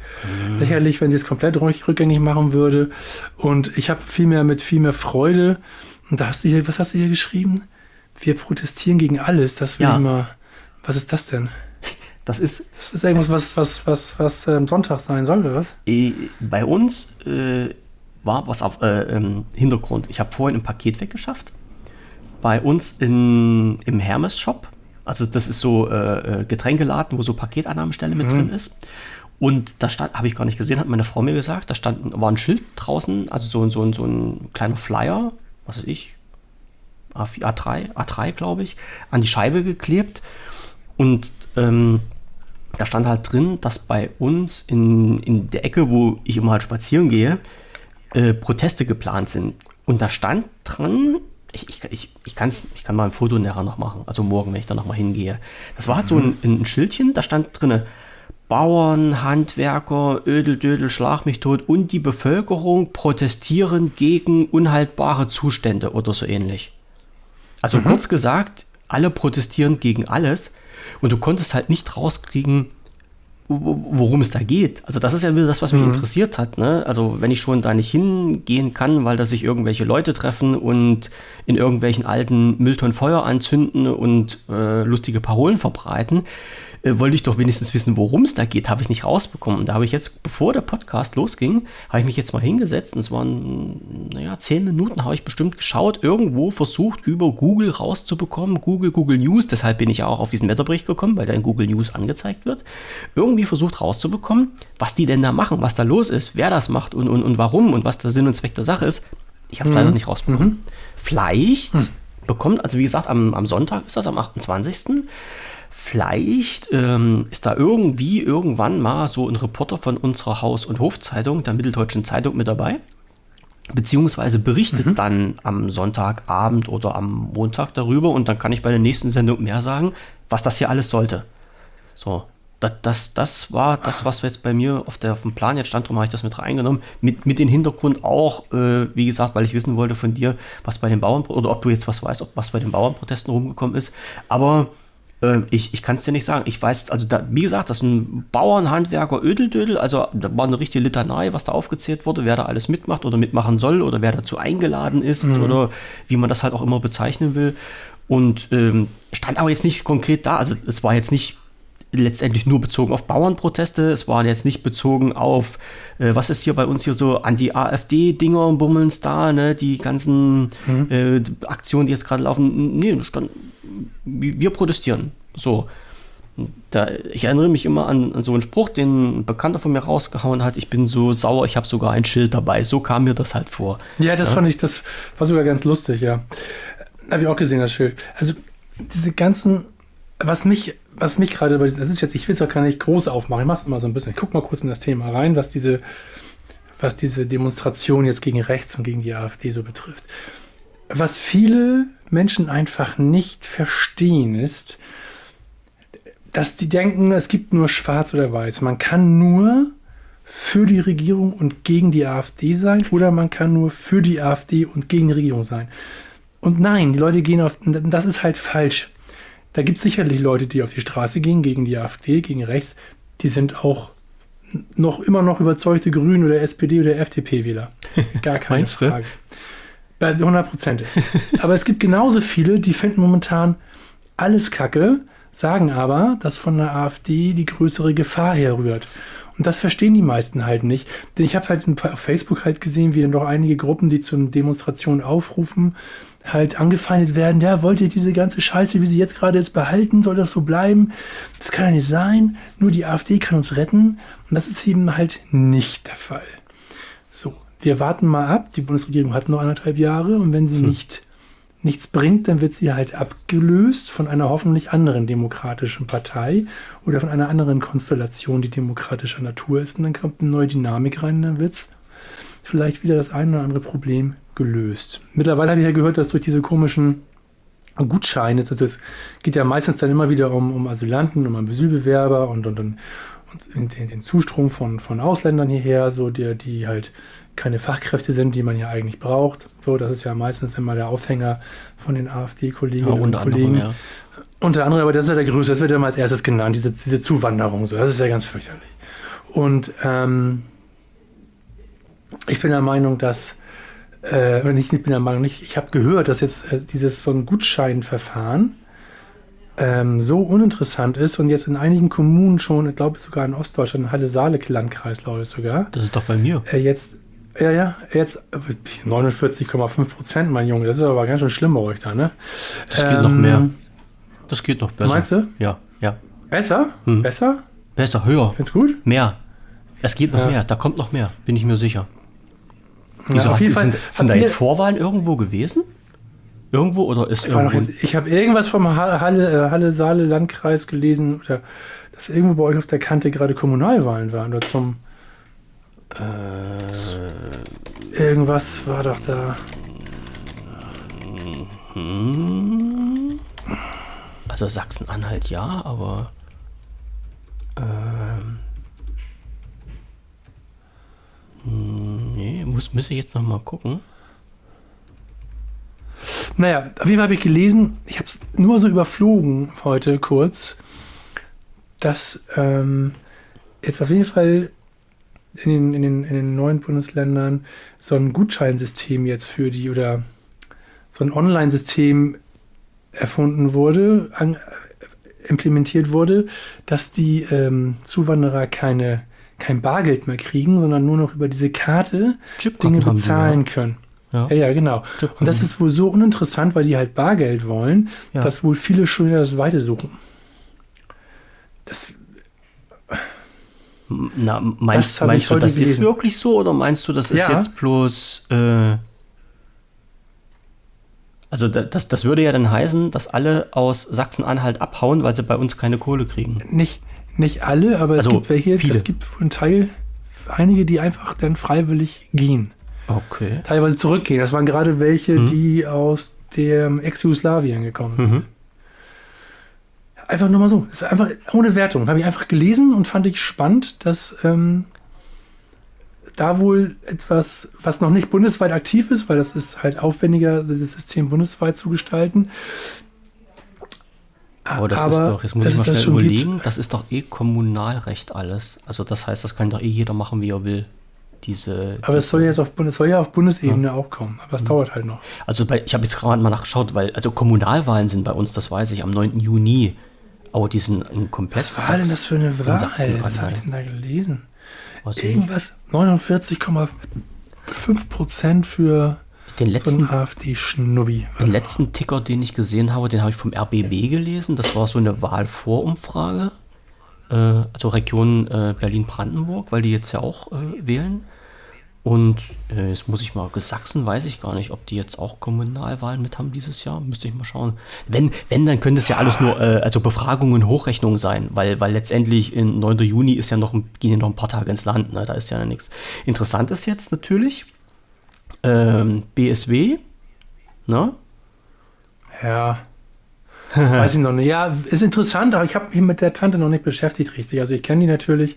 Mhm. lächerlich, wenn sie es komplett rück- rückgängig machen würde. Und ich habe viel mehr mit viel mehr Freude. Und da hast du hier, was hast du hier geschrieben? Wir protestieren gegen alles. Das will Ja. ich mal. Was ist das denn? das ist Ist das irgendwas, was, was, was, was ähm, Sonntag sein soll, oder was? äh, bei uns äh, war was auf äh, ähm, Hintergrund. Ich habe vorhin ein Paket weggeschafft. Bei uns in, im Hermes-Shop. Also das ist so äh, äh, Getränkeladen, wo so Paketannahmestelle mit drin ist. Und da stand, habe ich gar nicht gesehen, hat meine Frau mir gesagt, da stand, war ein Schild draußen, also so, so, so ein kleiner Flyer, was weiß ich, A4, A3, A3 glaube ich, an die Scheibe geklebt. Und ähm, da stand halt drin, dass bei uns in, in der Ecke, wo ich immer halt spazieren gehe, äh, Proteste geplant sind. Und da stand dran, ich, ich, ich, ich, kann's, ich kann mal ein Foto nachher noch machen, also morgen, wenn ich da nochmal hingehe. Das war halt so ein, ein Schildchen, da stand drin, Bauern, Handwerker, Ödel, Dödel, Schlag mich tot und die Bevölkerung protestieren gegen unhaltbare Zustände oder so ähnlich. Also mhm. kurz gesagt, alle protestieren gegen alles und du konntest halt nicht rauskriegen, worum es da geht. Also das ist ja wieder das, was mich mhm. interessiert hat. Ne? Also wenn ich schon da nicht hingehen kann, weil da sich irgendwelche Leute treffen und in irgendwelchen alten Mülltonnen Feuer anzünden und äh, lustige Parolen verbreiten, äh, wollte ich doch wenigstens wissen, worum es da geht, habe ich nicht rausbekommen. Da habe ich jetzt, bevor der Podcast losging, habe ich mich jetzt mal hingesetzt und es waren, naja, zehn Minuten habe ich bestimmt geschaut, irgendwo versucht, über Google rauszubekommen, Google, Google News, deshalb bin ich ja auch auf diesen Wetterbericht gekommen, weil da in Google News angezeigt wird, irgendwie versucht rauszubekommen, was die denn da machen, was da los ist, wer das macht und, und, und warum und was der Sinn und Zweck der Sache ist. Ich habe es mhm. leider nicht rausbekommen. Mhm. Vielleicht mhm. bekommt, also wie gesagt, am, am Sonntag ist das am 28 Vielleicht ähm, ist da irgendwie irgendwann mal so ein Reporter von unserer Haus- und Hofzeitung, der Mitteldeutschen Zeitung, mit dabei. Beziehungsweise berichtet mhm. dann am Sonntagabend oder am Montag darüber und dann kann ich bei der nächsten Sendung mehr sagen, was das hier alles sollte. So, das, das, das war das, was jetzt bei mir auf, der, auf dem Plan jetzt stand, darum habe ich das mit reingenommen. Mit, mit dem Hintergrund auch, äh, wie gesagt, weil ich wissen wollte von dir, was bei den Bauern, oder ob du jetzt was weißt, ob was bei den Bauernprotesten rumgekommen ist. Aber ich, ich kann es dir nicht sagen. Ich weiß, also da, wie gesagt, das ist ein Bauernhandwerker Ödeldödel, also da war eine richtige Litanei, was da aufgezählt wurde, wer da alles mitmacht oder mitmachen soll oder wer dazu eingeladen ist mhm. oder wie man das halt auch immer bezeichnen will. Und ähm, stand aber jetzt nicht konkret da. Also es war jetzt nicht letztendlich nur bezogen auf Bauernproteste. Es waren jetzt nicht bezogen auf, äh, was ist hier bei uns hier so an die AfD-Dinger und Bummelns da, ne? die ganzen mhm. äh, Aktionen, die jetzt gerade laufen. Nee, stand, wir protestieren. So. Da, ich erinnere mich immer an, an, so einen Spruch, den ein Bekannter von mir rausgehauen hat. Ich bin so sauer, ich habe sogar ein Schild dabei. So kam mir das halt vor. Ja, das ja? fand ich, das war sogar ganz lustig, ja. Habe ich auch gesehen, das Schild. Also diese ganzen, was mich, was mich gerade diesem, das ist jetzt, ich will es auch gar nicht groß aufmachen, ich mache es mal so ein bisschen. Ich guck mal kurz in das Thema rein, was diese, was diese Demonstration jetzt gegen rechts und gegen die AfD so betrifft. Was viele Menschen einfach nicht verstehen, ist, dass die denken, es gibt nur schwarz oder weiß. Man kann nur für die Regierung und gegen die AfD sein oder man kann nur für die AfD und gegen die Regierung sein. Und nein, die Leute gehen auf, das ist halt falsch. Da gibt es sicherlich Leute, die auf die Straße gehen gegen die AfD, gegen rechts. Die sind auch noch immer noch überzeugte Grüne oder SPD oder FDP-Wähler. Gar keine Frage. Bei 100 Prozent. aber es gibt genauso viele, die finden momentan alles Kacke, sagen aber, dass von der AfD die größere Gefahr herrührt. Und das verstehen die meisten halt nicht. Denn ich habe halt auf Facebook halt gesehen, wie dann doch einige Gruppen, die zu Demonstrationen aufrufen, halt angefeindet werden. Ja, wollt ihr diese ganze Scheiße, wie sie jetzt gerade ist, behalten? Soll das so bleiben? Das kann ja nicht sein. Nur die AfD kann uns retten. Und das ist eben halt nicht der Fall. So, wir warten mal ab. Die Bundesregierung hat noch anderthalb Jahre und wenn sie hm. nicht nichts bringt, dann wird sie halt abgelöst von einer hoffentlich anderen demokratischen Partei oder von einer anderen Konstellation, die demokratischer Natur ist. Und dann kommt eine neue Dynamik rein und dann wird es vielleicht wieder das eine oder andere Problem gelöst. Mittlerweile habe ich ja gehört, dass durch diese komischen Gutscheine, also es geht ja meistens dann immer wieder um, um Asylanten, um Asylbewerber und, und, und, und den, den Zustrom von, von Ausländern hierher, so der, die halt keine Fachkräfte sind, die man ja eigentlich braucht. So, das ist ja meistens immer der Aufhänger von den AfD-Kolleginnen ja, und Kollegen. Anderem, ja. Unter anderem, aber das ist ja der größte, das wird ja mal als erstes genannt, diese, diese Zuwanderung. So, das ist ja ganz fürchterlich. Und ähm, ich bin der Meinung, dass, äh, ich bin der Meinung, nicht, ich habe gehört, dass jetzt äh, dieses so ein Gutscheinverfahren ähm, so uninteressant ist und jetzt in einigen Kommunen schon, ich glaube sogar in Ostdeutschland, Halle-Saale-Landkreis, glaube ich sogar. Das ist doch bei mir. Äh, jetzt ja, ja, jetzt 49,5 Prozent, mein Junge. Das ist aber ganz schön schlimm bei euch da, ne? Das geht ähm, noch mehr. Das geht noch besser. Meinst du? Ja, ja. Besser? Hm. Besser? Besser, höher. Findest du gut? Mehr. Es geht noch Ja. mehr, da kommt noch mehr, bin ich mir sicher. Ja, Wieso auf hast, jeden du- Fall. sind, sind da jetzt Vorwahlen irgendwo gewesen? Irgendwo oder ist Ich, irgendwo... jetzt- ich habe irgendwas vom Ha- Halle, äh, Halle Saale Landkreis gelesen, oder dass irgendwo bei euch auf der Kante gerade Kommunalwahlen waren oder zum. Äh, Irgendwas war doch da. Also Sachsen-Anhalt ja, aber... Ähm, hm, nee, muss, muss ich jetzt noch mal gucken. Naja, auf jeden Fall habe ich gelesen, ich habe es nur so überflogen heute kurz, dass ähm, jetzt auf jeden Fall in den, in, den, in den neuen Bundesländern so ein Gutscheinsystem jetzt für die oder so ein Online-System erfunden wurde, an, äh, implementiert wurde, dass die ähm, Zuwanderer keine, kein Bargeld mehr kriegen, sondern nur noch über diese Karte Dinge haben die, bezahlen können. Ja. Ja, ja, genau. Und das ist wohl so uninteressant, weil die halt Bargeld wollen, Ja. dass wohl viele wieder das Weite suchen. Das, Na, meinst, Das meinst du, das ist gelesen. wirklich so oder meinst du, das ist Ja. jetzt bloß. Äh, also, da- das, das würde ja dann heißen, dass alle aus Sachsen-Anhalt abhauen, weil sie bei uns keine Kohle kriegen. nicht, nicht alle, aber Also, es gibt welche, viele. es gibt einen Teil, einige, die einfach dann freiwillig gehen. Okay. Teilweise zurückgehen. Das waren gerade welche, Mhm. die aus dem Ex-Jugoslawien gekommen sind. Mhm. Einfach nur mal so. Ist einfach ohne Wertung. Habe ich einfach gelesen und fand ich spannend, dass ähm, da wohl etwas, was noch nicht bundesweit aktiv ist, weil das ist halt aufwendiger, dieses System bundesweit zu gestalten. Aber das ist doch, jetzt muss ich mal schnell schon gibt. überlegen, das ist doch eh Kommunalrecht alles. Also, das heißt, das kann doch eh jeder machen, wie er will. Diese. Aber es soll jetzt auf Bundes, soll ja auf Bundesebene auch kommen. Aber es dauert halt noch. Also bei, ich habe jetzt gerade mal nachgeschaut, weil also Kommunalwahlen sind bei uns, das weiß ich, am 9. Juni. Aber die sind in komplett. Was war denn das für eine? Sachsen-Anhalt. Was habe ich denn da gelesen? Also Irgendwas 49,5 Prozent für den so letzten, einen AfD-Schnubbi. den letzten Ticker, den ich gesehen habe, den habe ich vom RBB gelesen. Das war so eine Wahlvorumfrage. Äh, also Region äh, Berlin-Brandenburg, weil die jetzt ja auch äh, wählen. Und äh, jetzt muss ich mal, Sachsen weiß ich gar nicht, ob die jetzt auch Kommunalwahlen mit haben dieses Jahr. Müsste ich mal schauen. Wenn, wenn dann könnte es ja alles nur, äh, also Befragungen, Hochrechnungen sein, weil, weil letztendlich in 9. Juni ist ja noch, gehen ja noch ein paar Tage ins Land, ne? da ist ja nichts. Interessant ist jetzt natürlich, ähm, BSW, ne? Ja. Weiß ich noch nicht. Ja, ist interessant, aber ich habe mich mit der Tante noch nicht beschäftigt richtig. Also ich kenne die natürlich,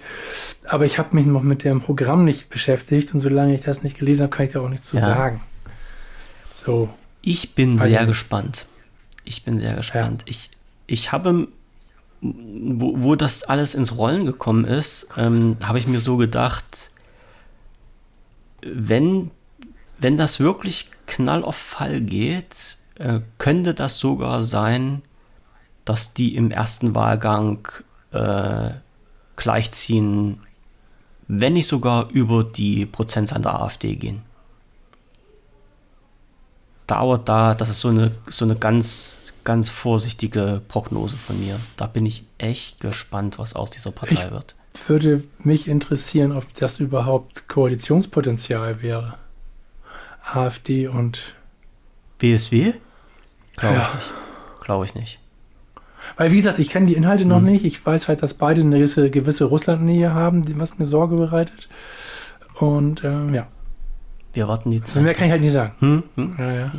aber ich habe mich noch mit dem Programm nicht beschäftigt und solange ich das nicht gelesen habe, kann ich da auch nichts zu Ja. sagen. So. Ich bin Weiß sehr gespannt. Ich bin sehr gespannt. Ich, ich habe, wo, wo das alles ins Rollen gekommen ist, ähm, habe ich mir so gedacht, wenn, wenn das wirklich knall auf Fall geht, äh, könnte das sogar sein, dass die im ersten Wahlgang äh, gleichziehen, wenn nicht sogar über die Prozentzahl der AfD gehen dauert da, das ist so eine, so eine ganz, ganz vorsichtige Prognose von mir. Da bin ich echt gespannt, was aus dieser Partei Ich- wird. Würde mich interessieren, ob das überhaupt Koalitionspotenzial wäre. AfD und. BSW? Glaube Ja. ich nicht. Glaube ich nicht. Weil, wie gesagt, ich kenne die Inhalte noch Mhm. nicht. Ich weiß halt, dass beide eine gewisse, gewisse Russlandnähe haben, was mir Sorge bereitet. Und ähm, ja, Wir warten die mehr Zeit. kann ich halt nicht sagen. Hm? Hm? Ja, ja.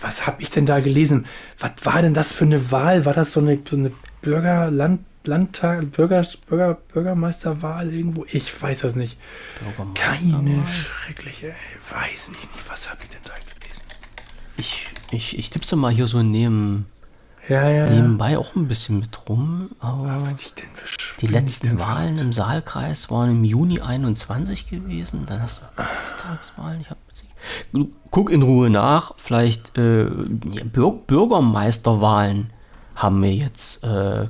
Was habe ich denn da gelesen? Was war denn das für eine Wahl? War das so eine, so eine Bürger, Land, Landtag, Bürger, Bürger, Bürgermeisterwahl irgendwo? Ich weiß das nicht. Keine schreckliche, ey, weiß ich nicht. Was habe ich denn da gelesen? Ich, ich, ich tippse mal hier so neben, Ja, ja, ja. nebenbei auch ein bisschen mit rum, aber die letzten Wahlen im Saalkreis waren im Juni 21 gewesen. Dann hast du Bundestagswahlen. Ich hab, guck in Ruhe nach. Vielleicht äh, ja, Bür Bürgermeisterwahlen haben wir jetzt, äh,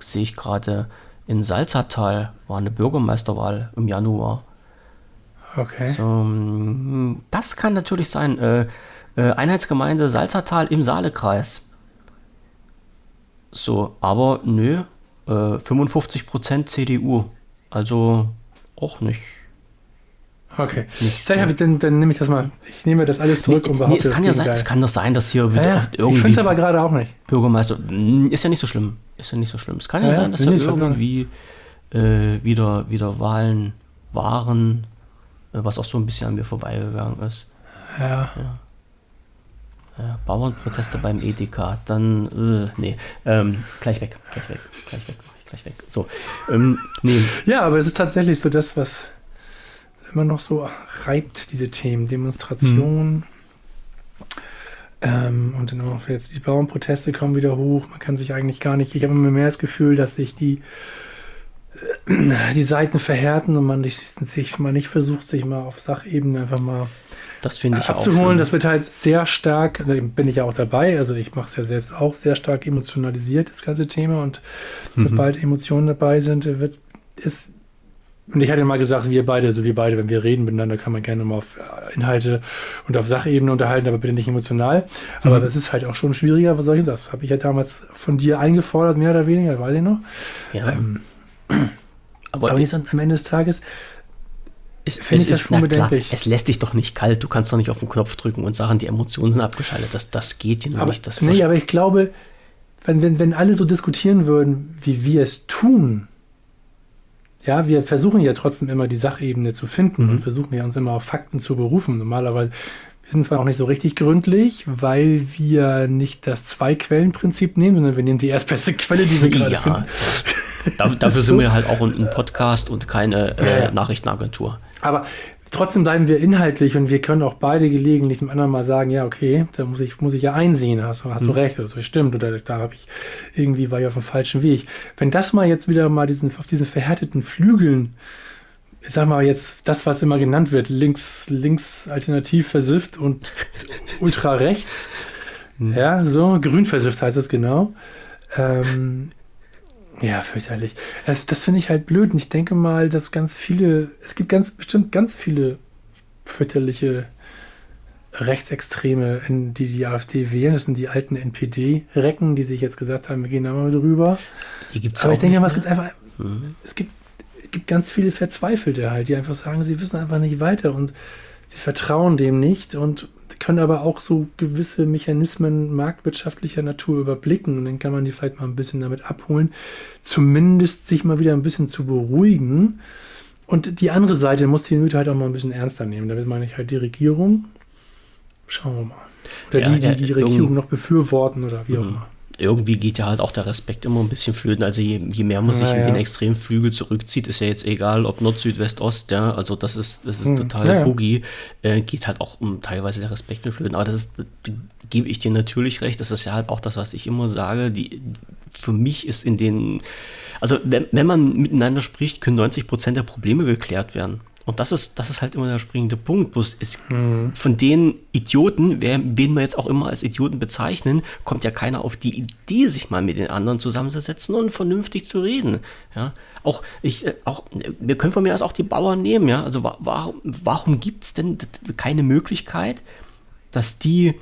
sehe ich gerade, in Salzertal war eine Bürgermeisterwahl im Januar. Okay. So, mm, das kann natürlich sein. Äh, Einheitsgemeinde Salzertal im Saalekreis. So, aber nö, äh, 55% CDU. Also auch nicht. Okay. Nicht so. dann, dann nehme ich das mal. Ich nehme das alles zurück nee, und behaupte, nee, es kann ja sein, es kann doch sein, dass hier ja, ja. irgendwie. Ich finde es aber gerade auch nicht. Bürgermeister. Ist ja nicht so schlimm. Ist ja nicht so schlimm. Es kann ja, ja sein, dass ja irgendwie äh, wieder, wieder Wahlen waren, äh, was auch so ein bisschen an mir vorbeigegangen ist. Ja. Ja. Ja, Bauernproteste beim Edeka, dann, äh, nee, ähm, gleich weg, gleich weg, gleich weg, gleich weg. So, ähm, nee. Ja, aber es ist tatsächlich so das, was immer noch so reibt, diese Themen, Demonstrationen. Mhm. Ähm, und dann auch jetzt die Bauernproteste kommen wieder hoch. Man kann sich eigentlich gar nicht, ich habe immer mehr das Gefühl, dass sich die, äh, die Seiten verhärten und man sich mal nicht versucht, sich mal auf Sachebene einfach mal das finde ich abzuholen. Auch das wird halt sehr stark, da bin ich ja auch dabei, also ich mache es ja selbst auch sehr stark emotionalisiert, das ganze Thema. Und mhm. sobald Emotionen dabei sind, wird ist und ich hatte mal gesagt, wir beide, so wir beide, wenn wir reden miteinander, kann man gerne mal auf äh, Inhalte und auf Sachebene unterhalten, aber bitte nicht emotional. Aber mhm. das ist halt auch schon schwieriger, was soll ich sagen? Das habe ich ja damals von dir eingefordert, mehr oder weniger, weiß ich noch. Ja. Ähm, aber, aber am Ende des Tages ich finde das schon bedenklich. Klar, es lässt dich doch nicht kalt. Du kannst doch nicht auf den Knopf drücken und sagen, die Emotionen sind abgeschaltet. Das, das geht ja aber, nicht. Das nee, aber ich glaube, wenn, wenn, wenn alle so diskutieren würden, wie wir es tun, ja, wir versuchen ja trotzdem immer die Sachebene zu finden mhm. und versuchen ja uns immer auf Fakten zu berufen. Normalerweise, wir sind zwar auch nicht so richtig gründlich, weil wir nicht das Zwei-Quellen-Prinzip nehmen, sondern wir nehmen die erstbeste Quelle, die wir gerade ja, finden. Dafür, dafür sind wir halt auch ein, Podcast und keine äh, Nachrichtenagentur. Aber trotzdem bleiben wir inhaltlich und wir können auch beide gelegentlich dem anderen mal sagen, ja, okay, da muss ich, muss ich ja einsehen, hast, hast mhm. du recht, das stimmt, oder da habe ich irgendwie war ich auf dem falschen Weg. Wenn das mal jetzt wieder mal diesen, auf diesen verhärteten Flügeln, ich sag mal jetzt das, was immer genannt wird, links, links alternativ versifft und ultra rechts, mhm. ja, so, grün versifft heißt es genau, ähm, ja, fürchterlich. Das, das finde ich halt blöd. Und ich denke mal, dass ganz viele, es gibt ganz bestimmt ganz viele fürchterliche Rechtsextreme, in die die AfD wählen. Das sind die alten NPD-Recken, die sich jetzt gesagt haben, wir gehen da mal drüber. Die gibt's Aber ich denke mal, es gibt einfach, mhm. es gibt, gibt ganz viele Verzweifelte halt, die einfach sagen, sie wissen einfach nicht weiter und sie vertrauen dem nicht und können aber auch so gewisse Mechanismen marktwirtschaftlicher Natur überblicken und dann kann man die vielleicht mal ein bisschen damit abholen, zumindest sich mal wieder ein bisschen zu beruhigen. Und die andere Seite muss die Nöte halt auch mal ein bisschen ernster nehmen. Damit meine ich halt die Regierung. Schauen wir mal. Oder ja, die, die ja, die Regierung noch befürworten oder wie auch mhm. immer irgendwie geht ja halt auch der Respekt immer ein bisschen flöten. Also je, je mehr man sich ja, in den extremen Flügel zurückzieht, ist ja jetzt egal, ob Nord, Süd, West, Ost, ja, also das ist, das ist hm. total ja, Boogie, äh, geht halt auch um teilweise der Respekt flöten. Aber das ist, gebe ich dir natürlich recht, das ist ja halt auch das, was ich immer sage, die, für mich ist in den, also wenn, wenn man miteinander spricht, können 90 Prozent der Probleme geklärt werden. Und das ist, das ist halt immer der springende Punkt. Bloß ist mhm. von den Idioten, wer, wen wir jetzt auch immer als Idioten bezeichnen, kommt ja keiner auf die Idee, sich mal mit den anderen zusammenzusetzen und vernünftig zu reden. Ja, auch ich, äh, auch, wir können von mir aus auch die Bauern nehmen. Ja, also warum, warum gibt es denn keine Möglichkeit, dass die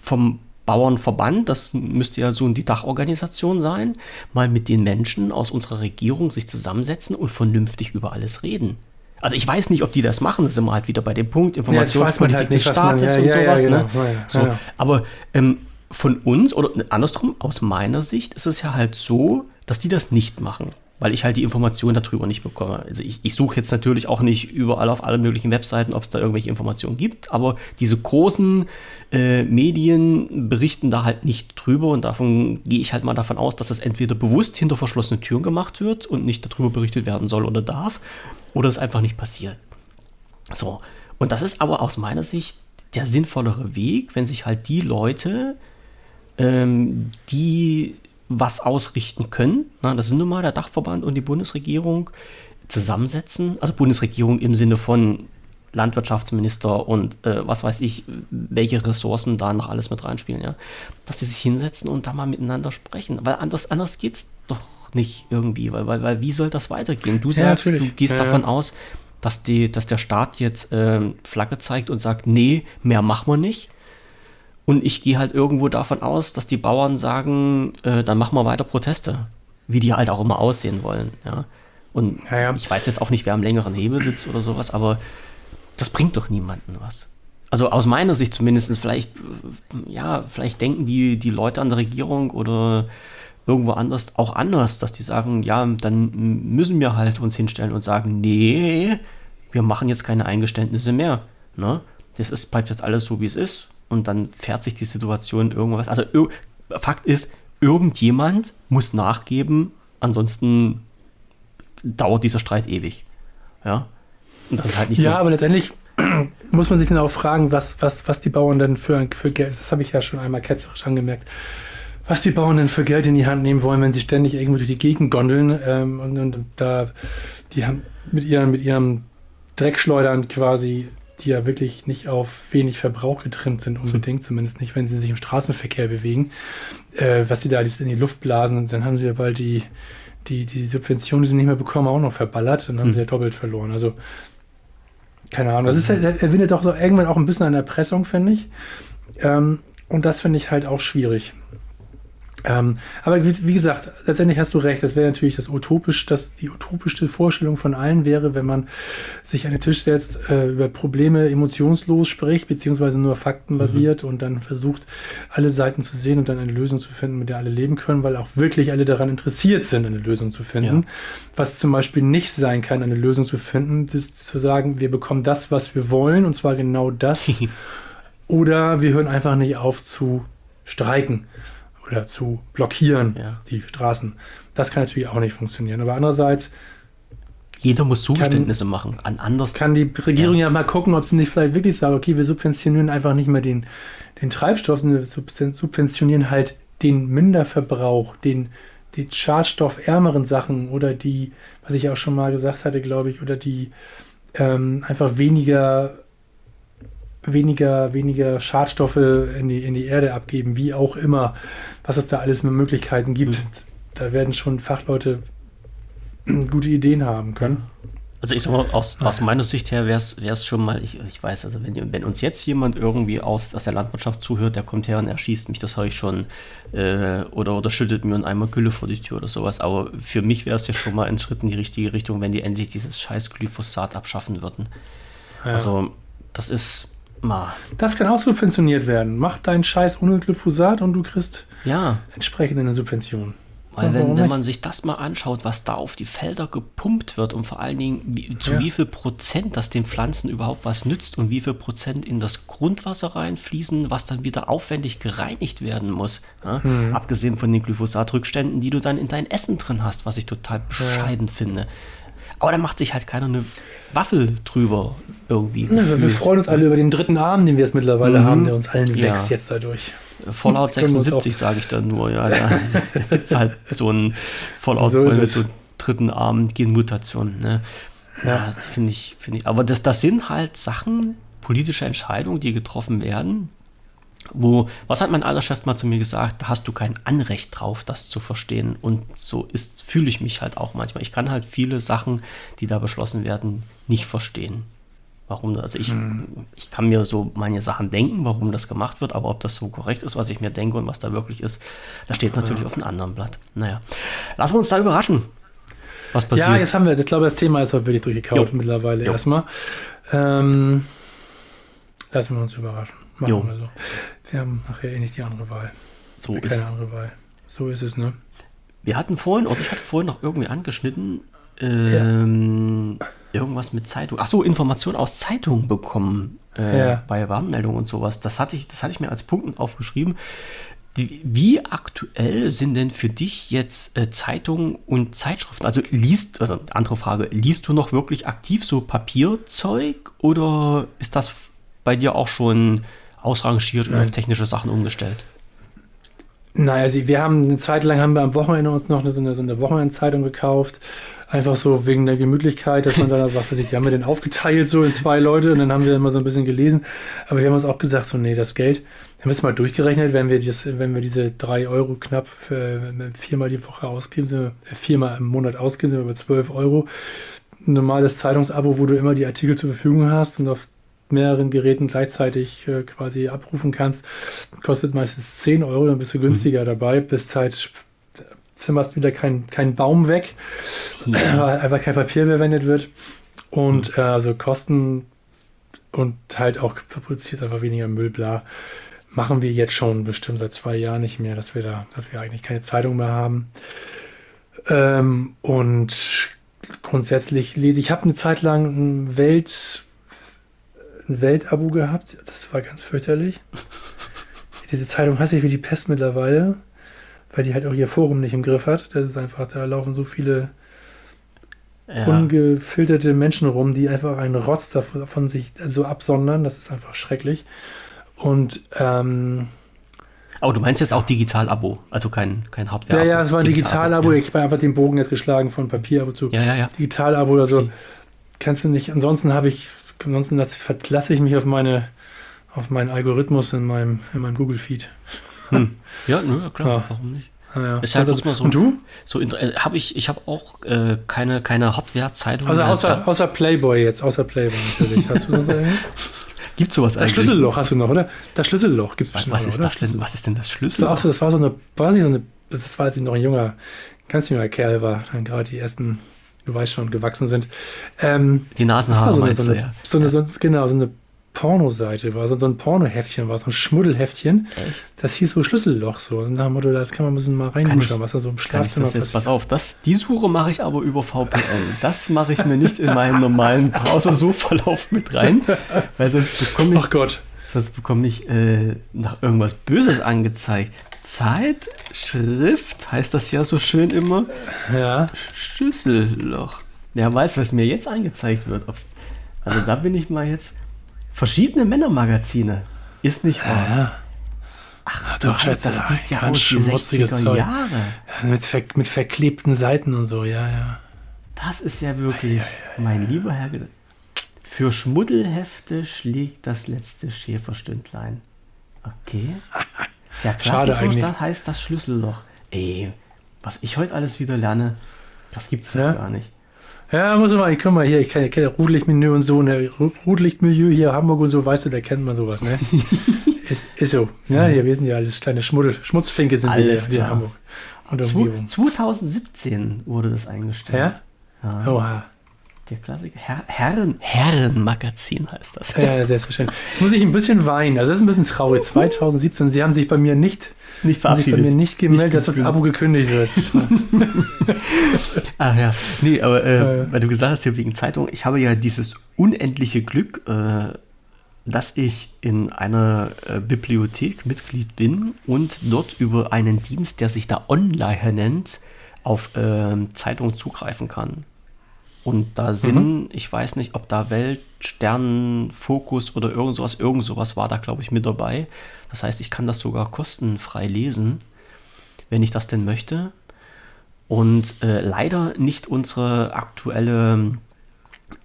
vom Bauernverband, das müsste ja so die Dachorganisation sein, mal mit den Menschen aus unserer Regierung sich zusammensetzen und vernünftig über alles reden. Also ich weiß nicht, ob die das machen, das ist immer halt wieder bei dem Punkt Informationspolitik ja, halt des Staates man, ja, und ja, sowas. Genau. Ne? So, aber ähm, von uns, oder andersrum, aus meiner Sicht ist es ja halt so, dass die das nicht machen, weil ich halt die Informationen darüber nicht bekomme. Also ich, ich suche jetzt natürlich auch nicht überall auf allen möglichen Webseiten, ob es da irgendwelche Informationen gibt, aber diese großen äh, Medien berichten da halt nicht drüber und davon gehe ich halt mal davon aus, dass das entweder bewusst hinter verschlossenen Türen gemacht wird und nicht darüber berichtet werden soll oder darf oder es einfach nicht passiert. So, und das ist aber aus meiner Sicht der sinnvollere Weg, wenn sich halt die Leute, ähm, die was ausrichten können, na, das sind nun mal der Dachverband und die Bundesregierung, zusammensetzen, also Bundesregierung im Sinne von Landwirtschaftsminister und äh, was weiß ich, welche Ressourcen da noch alles mit reinspielen, ja, dass die sich hinsetzen und da mal miteinander sprechen, weil anders, anders es doch nicht irgendwie, weil, weil, weil wie soll das weitergehen? Du sagst, ja, du gehst ja, davon ja. aus, dass, die, dass der Staat jetzt äh, Flagge zeigt und sagt, nee, mehr machen wir nicht. Und ich gehe halt irgendwo davon aus, dass die Bauern sagen, äh, dann machen wir weiter Proteste, wie die halt auch immer aussehen wollen. Ja. Und ja, ja. ich weiß jetzt auch nicht, wer am längeren Hebel sitzt oder sowas, aber das bringt doch niemanden was. Also aus meiner Sicht zumindest, vielleicht, ja, vielleicht denken die, die Leute an der Regierung oder irgendwo anders auch anders, dass die sagen, ja, dann müssen wir halt uns hinstellen und sagen, nee, wir machen jetzt keine Eingeständnisse mehr. Ne? Das ist, bleibt jetzt alles so, wie es ist. Und dann fährt sich die Situation irgendwas. Also Fakt ist, irgendjemand muss nachgeben, ansonsten dauert dieser Streit ewig. Ja. Und das ist halt nicht. Ja, aber letztendlich muss man sich dann auch fragen, was, was, was die Bauern denn für, für Geld, das habe ich ja schon einmal ketzerisch angemerkt, was die Bauern denn für Geld in die Hand nehmen wollen, wenn sie ständig irgendwo durch die Gegend gondeln ähm, und, und, da, die haben mit ihren, mit ihrem Dreckschleudern quasi, die ja wirklich nicht auf wenig Verbrauch getrimmt sind, unbedingt, zumindest nicht, wenn sie sich im Straßenverkehr bewegen, äh, was sie da alles in die Luft blasen und dann haben sie ja bald die, die, die Subventionen, die sie nicht mehr bekommen, auch noch verballert und haben mhm. sie ja doppelt verloren. Also, keine Ahnung. Das ist, er, er windet doch so irgendwann auch ein bisschen an Erpressung, finde ich. Ähm, und das finde ich halt auch schwierig. Ähm, aber wie, gesagt, letztendlich hast du recht. Das wäre natürlich das utopisch, das die utopischste Vorstellung von allen wäre, wenn man sich an den Tisch setzt, äh, über Probleme emotionslos spricht, beziehungsweise nur faktenbasiert mhm. und dann versucht, alle Seiten zu sehen und dann eine Lösung zu finden, mit der alle leben können, weil auch wirklich alle daran interessiert sind, eine Lösung zu finden. Ja. Was zum Beispiel nicht sein kann, eine Lösung zu finden, ist zu sagen, wir bekommen das, was wir wollen, und zwar genau das. oder wir hören einfach nicht auf zu streiken oder zu blockieren, ja. die Straßen. Das kann natürlich auch nicht funktionieren. Aber andererseits. Jeder muss Zugeständnisse kann, machen. An anders. Kann die Regierung ja. ja. mal gucken, ob sie nicht vielleicht wirklich sagt, okay, wir subventionieren einfach nicht mehr den, den Treibstoff, sondern wir subventionieren halt den Minderverbrauch, den, die schadstoffärmeren Sachen oder die, was ich auch schon mal gesagt hatte, glaube ich, oder die ähm, einfach weniger weniger, weniger Schadstoffe in die, in die Erde abgeben, wie auch immer was es da alles mit Möglichkeiten gibt. Mhm. Da werden schon Fachleute gute Ideen haben können. Also ich sag mal, aus, aus meiner Sicht her wäre es schon mal, ich, ich weiß, also wenn, wenn uns jetzt jemand irgendwie aus, aus der Landwirtschaft zuhört, der kommt her und erschießt mich, das habe ich schon, äh, oder, oder schüttet mir einmal Gülle vor die Tür oder sowas. Aber für mich wäre es ja schon mal ein Schritt in die richtige Richtung, wenn die endlich dieses scheiß Glyphosat abschaffen würden. Ja. Also das ist, mal. Das kann auch subventioniert werden. Mach deinen Scheiß ohne Glyphosat und du kriegst ja. entsprechend eine Subvention. Weil wenn, wenn man sich das mal anschaut, was da auf die Felder gepumpt wird und vor allen Dingen wie, zu ja. wie viel Prozent das den Pflanzen überhaupt was nützt und wie viel Prozent in das Grundwasser reinfließen, was dann wieder aufwendig gereinigt werden muss. Ja? Mhm. Abgesehen von den Glyphosatrückständen, die du dann in dein Essen drin hast, was ich total bescheiden ja. finde. Aber da macht sich halt keiner eine Waffel drüber irgendwie. Wir freuen uns alle über den dritten Arm, den wir jetzt mittlerweile mhm. haben, der uns allen wächst jetzt dadurch. Fallout 76 sage ich dann nur, ja. Da gibt es halt so einen Fallout so mit so dritten Arm, Genmutation. Ne? Ja, ja das finde ich, finde ich. Aber das, das sind halt Sachen, politische Entscheidungen, die getroffen werden, wo, was hat mein alter Chef mal zu mir gesagt, da hast du kein Anrecht drauf, das zu verstehen. Und so ist, fühle ich mich halt auch manchmal. Ich kann halt viele Sachen, die da beschlossen werden, nicht verstehen. Warum, also ich, hm. ich kann mir so meine Sachen denken, warum das gemacht wird, aber ob das so korrekt ist, was ich mir denke und was da wirklich ist, das steht natürlich ja. auf einem anderen Blatt. Naja, lassen wir uns da überraschen, was passiert. Ja, jetzt haben wir, ich glaube, das Thema ist auch wirklich durchgekaut jo. mittlerweile jo. erstmal. Ähm, lassen wir uns überraschen. Machen jo. wir so. Wir haben nachher eh nicht die andere Wahl. So ist keine andere Wahl. So ist es, ne? Wir hatten vorhin, oder ich hatte vorhin noch irgendwie angeschnitten, ähm, ja. Irgendwas mit Zeitung. Achso, Informationen aus Zeitungen bekommen äh, ja. bei Warnmeldungen und sowas. Das hatte ich, das hatte ich mir als Punkt aufgeschrieben. Wie, wie aktuell sind denn für dich jetzt äh, Zeitungen und Zeitschriften? Also liest, also andere Frage, liest du noch wirklich aktiv so Papierzeug oder ist das bei dir auch schon ausrangiert und auf technische Sachen umgestellt? Naja, also wir haben eine Zeit lang haben wir am Wochenende uns noch so eine, so eine Wochenendzeitung gekauft. Einfach so wegen der Gemütlichkeit, dass man da, was weiß ich, die haben wir den aufgeteilt so in zwei Leute und dann haben wir immer so ein bisschen gelesen. Aber wir haben uns auch gesagt, so, nee, das Geld, wir haben es mal durchgerechnet, wenn wir, das, wenn wir diese drei Euro knapp für, viermal die Woche ausgeben, sind wir, äh, viermal im Monat ausgeben, sind wir bei zwölf Euro. Ein normales Zeitungsabo, wo du immer die Artikel zur Verfügung hast und auf mehreren Geräten gleichzeitig äh, quasi abrufen kannst, kostet meistens 10 Euro, dann bist du günstiger mhm. dabei, bist halt zimmerst wieder kein, kein Baum weg, ja. weil einfach kein Papier verwendet wird. Und äh, also Kosten und halt auch produziert einfach weniger Müll, bla. Machen wir jetzt schon bestimmt seit zwei Jahren nicht mehr, dass wir da, dass wir eigentlich keine Zeitung mehr haben. Ähm, und grundsätzlich lese ich, habe eine Zeit lang ein Welt, ein Weltabo gehabt. Das war ganz fürchterlich. Diese Zeitung hasse ich wie die Pest mittlerweile, weil die halt auch ihr Forum nicht im Griff hat. Das ist einfach, da laufen so viele ja. ungefilterte Menschen rum, die einfach einen Rotz davon sich so absondern. Das ist einfach schrecklich. Und ähm, aber du meinst jetzt auch Digital-Abo, also kein, kein Hardware. -Abo. Ja, ja, es war ein Digital-Abo. Ja. Ich habe einfach den Bogen jetzt geschlagen von Papier-Abo zu ja, ja, ja. Digital-Abo oder so. Kannst du nicht. Ansonsten habe ich, ansonsten verlasse ich mich auf meine, auf meinen Algorithmus in meinem, in meinem Google-Feed. Hm. Ja, ja, klar, ja. warum nicht? Ah, ja. Ist halt also, so, und du? So, äh, habe ich, ich habe auch äh, keine, keine Hardware-Zeitung. Also außer, außer Playboy jetzt, außer Playboy natürlich. Hast du sonst irgendwas? Gibt sowas das eigentlich? Das Schlüsselloch hast du noch, oder? Das Schlüsselloch gibt es bestimmt was, was ist das denn? Was ist denn das Schlüsselloch? Das war, so, das war so eine, war nicht so eine, das war, als ich noch ein junger, ganz junger Kerl war, dann gerade die ersten, du weißt schon, gewachsen sind. Ähm, die Nasenhaare so eine, so eine, ja. so eine, so eine, genau, so eine Pornoseite war, so, so ein Pornoheftchen war, so ein Schmuddelheftchen. Echt? Das hieß so Schlüsselloch so. Und nach dem Motto, da kann man ein bisschen mal reinschauen, was da so im Schlafzimmer passiert. Pass auf, das, die Suche mache ich aber über VPN. Das mache ich mir nicht in meinen normalen Browser-Suchverlauf mit rein, weil sonst bekomme ich, Ach Gott. Sonst bekomme ich äh, nach irgendwas Böses angezeigt. Zeitschrift heißt das ja so schön immer. Ja. Schlüsselloch. Wer weiß, was mir jetzt angezeigt wird. Ob's, also da bin ich mal jetzt verschiedene Männermagazine. Ist nicht wahr? Ja. Ach, Ach doch, Schätze, das sieht ja aus wie 60er Zeug. Jahre. mit, ver mit verklebten Seiten und so, ja, ja. Das ist ja wirklich, mein lieber Herr, für Schmuddelhefte schlägt das letzte Schäferstündlein. Okay. Der Klassiker das heißt das Schlüsselloch. Ey, was ich heute alles wieder lerne, das gibt's ja gar nicht. Ja, muss man mal, ich mal hier, ich kenne kenn Rotlichtmilieu und so, ne, Rotlichtmilieu hier Hamburg und so, weißt du, da kennt man sowas, ne? ist, ist so. Ja, hier, wir sind ja alles kleine Schmuddel, Schmutzfinke sind alles wir hier in Hamburg. Und 2017 wurde das eingestellt. Ja? ja. Oha. Der Klassiker. Her Herren, Herrenmagazin heißt das. Ja, selbstverständlich. Jetzt muss ich ein bisschen weinen. Also das ist ein bisschen traurig. 2017, Sie haben sich bei mir nicht nicht verabschiedet. Bei mir nicht gemeldet, nicht dass das Abo gekündigt wird. Ach ja, nee, aber äh, äh. weil du gesagt hast, hier wegen Zeitung, ich habe ja dieses unendliche Glück, äh, dass ich in einer äh, Bibliothek Mitglied bin und dort über einen Dienst, der sich da Online nennt, auf ähm, Zeitungen zugreifen kann. Und da sind, mhm. ich weiß nicht, ob da Welt, Stern, Fokus oder irgend sowas, irgend sowas war da, glaube ich, mit dabei. Das heißt, ich kann das sogar kostenfrei lesen, wenn ich das denn möchte. Und äh, leider nicht unsere aktuelle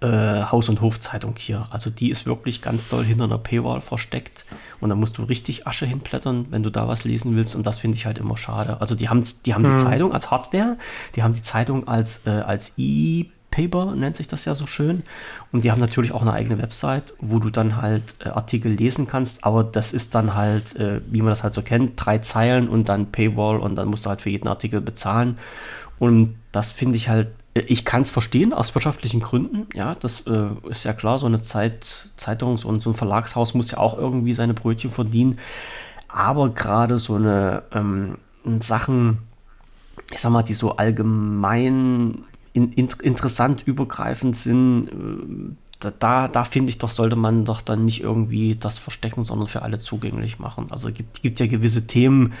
äh, Haus- und Hofzeitung hier. Also die ist wirklich ganz doll hinter einer Paywall versteckt. Und da musst du richtig Asche hinblättern, wenn du da was lesen willst. Und das finde ich halt immer schade. Also die haben, die, haben mhm. die Zeitung als Hardware, die haben die Zeitung als, äh, als E- Paper nennt sich das ja so schön. Und die haben natürlich auch eine eigene Website, wo du dann halt äh, Artikel lesen kannst, aber das ist dann halt, äh, wie man das halt so kennt, drei Zeilen und dann Paywall und dann musst du halt für jeden Artikel bezahlen. Und das finde ich halt, äh, ich kann es verstehen aus wirtschaftlichen Gründen, ja, das äh, ist ja klar, so eine Zeit, Zeitungs- und so ein Verlagshaus muss ja auch irgendwie seine Brötchen verdienen. Aber gerade so eine ähm, Sachen, ich sag mal, die so allgemein in, in, interessant übergreifend sind, äh, da, da, da finde ich doch, sollte man doch dann nicht irgendwie das verstecken, sondern für alle zugänglich machen. Also gibt, gibt ja gewisse Themen,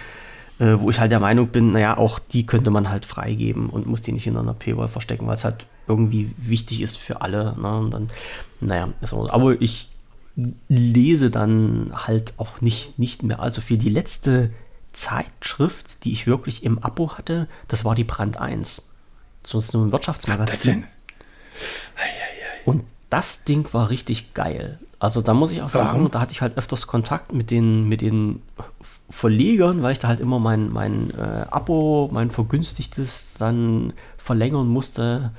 äh, wo ich halt der Meinung bin, naja, auch die könnte man halt freigeben und muss die nicht in einer Paywall verstecken, weil es halt irgendwie wichtig ist für alle. Ne? Und dann, naja, also, aber ich lese dann halt auch nicht, nicht mehr allzu viel. Die letzte Zeitschrift, die ich wirklich im Abo hatte, das war die Brand 1 so ein Wirtschaftsmagazin. Und das Ding war richtig geil. Also da muss ich auch sagen, Warum? da hatte ich halt öfters Kontakt mit den, mit den Verlegern, weil ich da halt immer mein, mein äh, Abo, mein vergünstigtes dann verlängern musste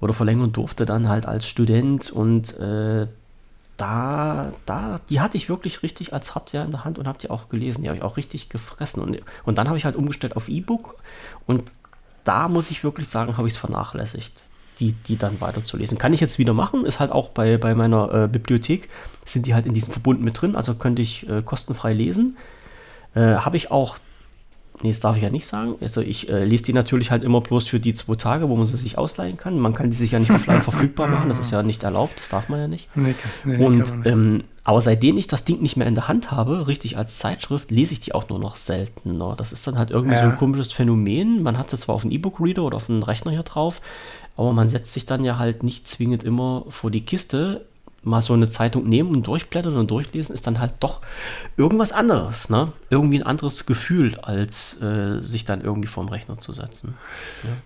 oder verlängern durfte dann halt als Student und äh, da, da, die hatte ich wirklich richtig als Hardware in der Hand und habe die auch gelesen. Die habe ich auch richtig gefressen. Und, und dann habe ich halt umgestellt auf E-Book. Und da muss ich wirklich sagen, habe ich es vernachlässigt, die, die dann weiterzulesen. Kann ich jetzt wieder machen, ist halt auch bei, bei meiner äh, Bibliothek, sind die halt in diesem Verbund mit drin, also könnte ich äh, kostenfrei lesen. Äh, habe ich auch Nee, das darf ich ja nicht sagen. Also ich äh, lese die natürlich halt immer bloß für die zwei Tage, wo man sie sich ausleihen kann. Man kann die sich ja nicht offline verfügbar machen, das ist ja nicht erlaubt, das darf man ja nicht. Nee, nee, und ähm, aber seitdem ich das Ding nicht mehr in der Hand habe, richtig als Zeitschrift, lese ich die auch nur noch seltener. Das ist dann halt irgendwie ja. so ein komisches Phänomen. Man hat sie zwar auf einen E-Book-Reader oder auf einen Rechner hier drauf, aber man setzt sich dann ja halt nicht zwingend immer vor die Kiste mal so eine Zeitung nehmen und durchblättern und durchlesen, ist dann halt doch irgendwas anderes. Ne? Irgendwie ein anderes Gefühl, als äh, sich dann irgendwie vorm Rechner zu setzen.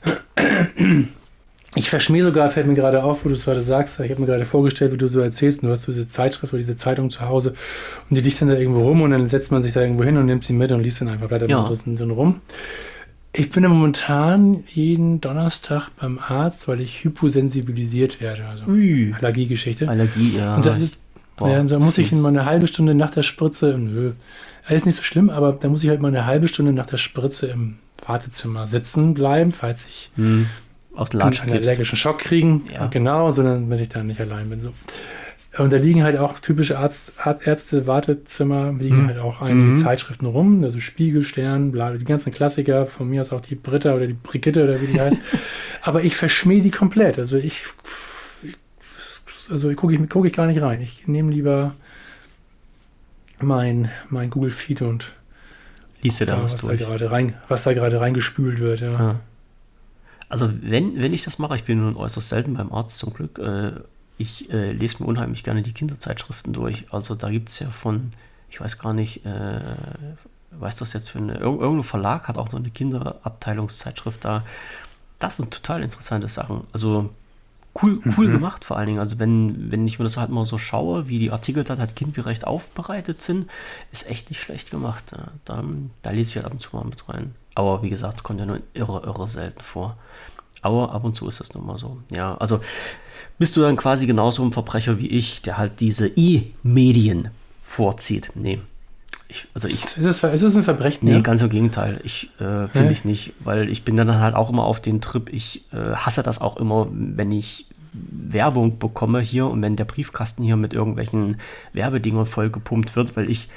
Ja. Ich verschmähe sogar, fällt mir gerade auf, wo du es gerade sagst. Ich habe mir gerade vorgestellt, wie du so erzählst. Und du hast diese Zeitschrift oder diese Zeitung zu Hause und die liegt dann da irgendwo rum und dann setzt man sich da irgendwo hin und nimmt sie mit und liest dann einfach weiter ja. dann rum. Ich bin ja momentan jeden Donnerstag beim Arzt, weil ich hyposensibilisiert werde. Also Ui. Allergiegeschichte. Allergie, ja. Und da, ist, ja, da muss ich mal eine halbe Stunde nach der Spritze, nö, alles nicht so schlimm, aber da muss ich halt mal eine halbe Stunde nach der Spritze im Wartezimmer sitzen bleiben, falls ich hm. aus dem einen allergischen Schock kriegen. Ja. Genau, sondern wenn ich da nicht allein bin. So. Und da liegen halt auch typische Arzt, Ärzte, Wartezimmer, liegen mhm. halt auch einige mhm. Zeitschriften rum, also Spiegel, Stern, bla, die ganzen Klassiker, von mir aus auch die Britta oder die Brigitte oder wie die heißt. Aber ich verschmähe die komplett. Also ich, also gucke ich, guck ich gar nicht rein. Ich nehme lieber mein, mein Google Feed und liest du da, da was, was da gerade rein, was da gerade reingespült wird, ja. Ah. Also wenn, wenn ich das mache, ich bin nun äußerst selten beim Arzt zum Glück, äh, ich äh, lese mir unheimlich gerne die Kinderzeitschriften durch. Also da gibt es ja von, ich weiß gar nicht, äh, weiß das jetzt für eine, irgendein Verlag hat auch so eine Kinderabteilungszeitschrift da. Das sind total interessante Sachen. Also cool, cool mhm. gemacht vor allen Dingen. Also wenn, wenn ich mir das halt mal so schaue, wie die Artikel dann halt kindgerecht aufbereitet sind, ist echt nicht schlecht gemacht. Ja, da, da lese ich halt ab und zu mal mit rein. Aber wie gesagt, es kommt ja nur irre, irre selten vor. Aber ab und zu ist das nun mal so. Ja, also bist du dann quasi genauso ein Verbrecher wie ich, der halt diese E-Medien vorzieht. Nee. Ich, also ich, ist, es, ist es ein Verbrechen? Nee, ja? ganz im Gegenteil. Ich äh, finde ja. ich nicht, weil ich bin dann halt auch immer auf den Trip. Ich äh, hasse das auch immer, wenn ich Werbung bekomme hier und wenn der Briefkasten hier mit irgendwelchen Werbedingern vollgepumpt wird, weil ich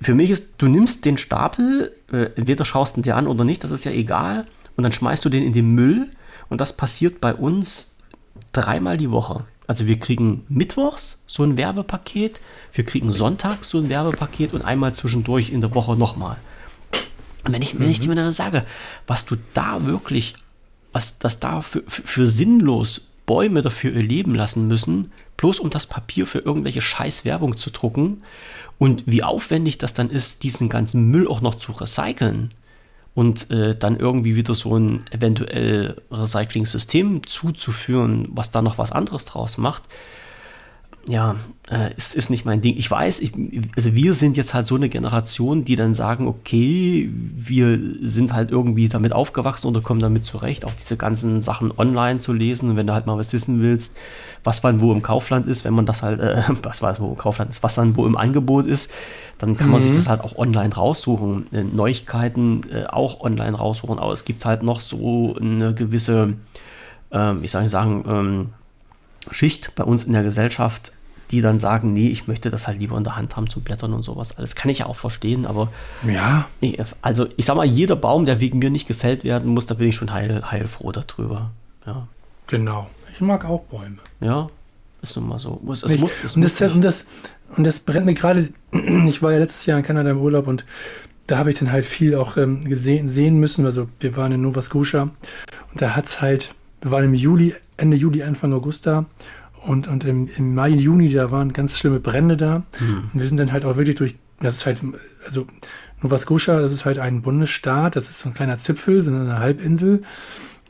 für mich ist, du nimmst den Stapel, äh, entweder schaust du dir an oder nicht, das ist ja egal, und dann schmeißt du den in den Müll und das passiert bei uns dreimal die Woche. Also wir kriegen mittwochs so ein Werbepaket, wir kriegen sonntags so ein Werbepaket und einmal zwischendurch in der Woche nochmal. Und wenn ich, wenn ich mhm. dir dann sage, was du da wirklich, was das da für, für, für sinnlos Bäume dafür erleben lassen müssen, bloß um das Papier für irgendwelche scheiß Werbung zu drucken und wie aufwendig das dann ist, diesen ganzen Müll auch noch zu recyceln und äh, dann irgendwie wieder so ein eventuell Recycling-System zuzuführen, was da noch was anderes draus macht, ja, äh, ist, ist nicht mein Ding. Ich weiß, ich, also wir sind jetzt halt so eine Generation, die dann sagen, okay, wir sind halt irgendwie damit aufgewachsen oder kommen damit zurecht, auch diese ganzen Sachen online zu lesen. Und wenn du halt mal was wissen willst, was wann wo im Kaufland ist, wenn man das halt, äh, was weiß wo im Kaufland ist, was dann wo im Angebot ist, dann kann man sich mhm. das halt auch online raussuchen. Äh, Neuigkeiten äh, auch online raussuchen. Aber es gibt halt noch so eine gewisse, ähm, ich sage sagen, ähm, Schicht bei uns in der Gesellschaft, die dann sagen, nee, ich möchte das halt lieber in der Hand haben zu blättern und sowas. Alles kann ich ja auch verstehen, aber ja. Ich, also ich sag mal, jeder Baum, der wegen mir nicht gefällt werden muss, da bin ich schon heil, heilfroh darüber. Ja. Genau. Ich mag auch Bäume. Ja, ist nun mal so. Es, es muss, es und, das, und, das, und das brennt mir gerade, ich war ja letztes Jahr in Kanada im Urlaub und da habe ich dann halt viel auch ähm, gesehen, sehen müssen. Also wir waren in Nova Scotia und da hat es halt, wir waren im Juli, Ende Juli, Anfang August da und, und im, im Mai, Juni, da waren ganz schlimme Brände da. Mhm. Und wir sind dann halt auch wirklich durch, das ist halt, also Nova Scotia, das ist halt ein Bundesstaat, das ist so ein kleiner Zipfel, so eine Halbinsel.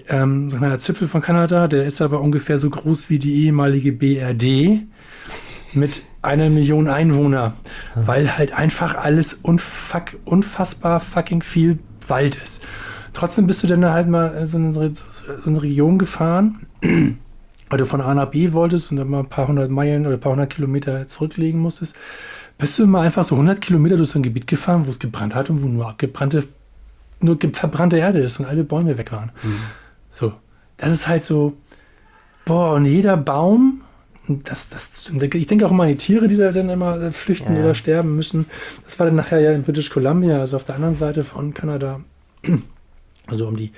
Ähm, so ein kleiner Zipfel von Kanada, der ist aber ungefähr so groß wie die ehemalige BRD mit einer Million Einwohner, mhm. weil halt einfach alles unfuck, unfassbar fucking viel Wald ist. Trotzdem bist du dann halt mal so in so eine Region gefahren weil du von A nach B wolltest und dann mal ein paar hundert Meilen oder ein paar hundert Kilometer zurücklegen musstest, bist du immer einfach so 100 Kilometer durch so ein Gebiet gefahren, wo es gebrannt hat und wo nur abgebrannte, nur verbrannte Erde ist und alle Bäume weg waren. Mhm. So, das ist halt so, boah, und jeder Baum, das, das, ich denke auch immer an die Tiere, die da dann immer flüchten ja. oder sterben müssen. Das war dann nachher ja in British Columbia, also auf der anderen Seite von Kanada, also um die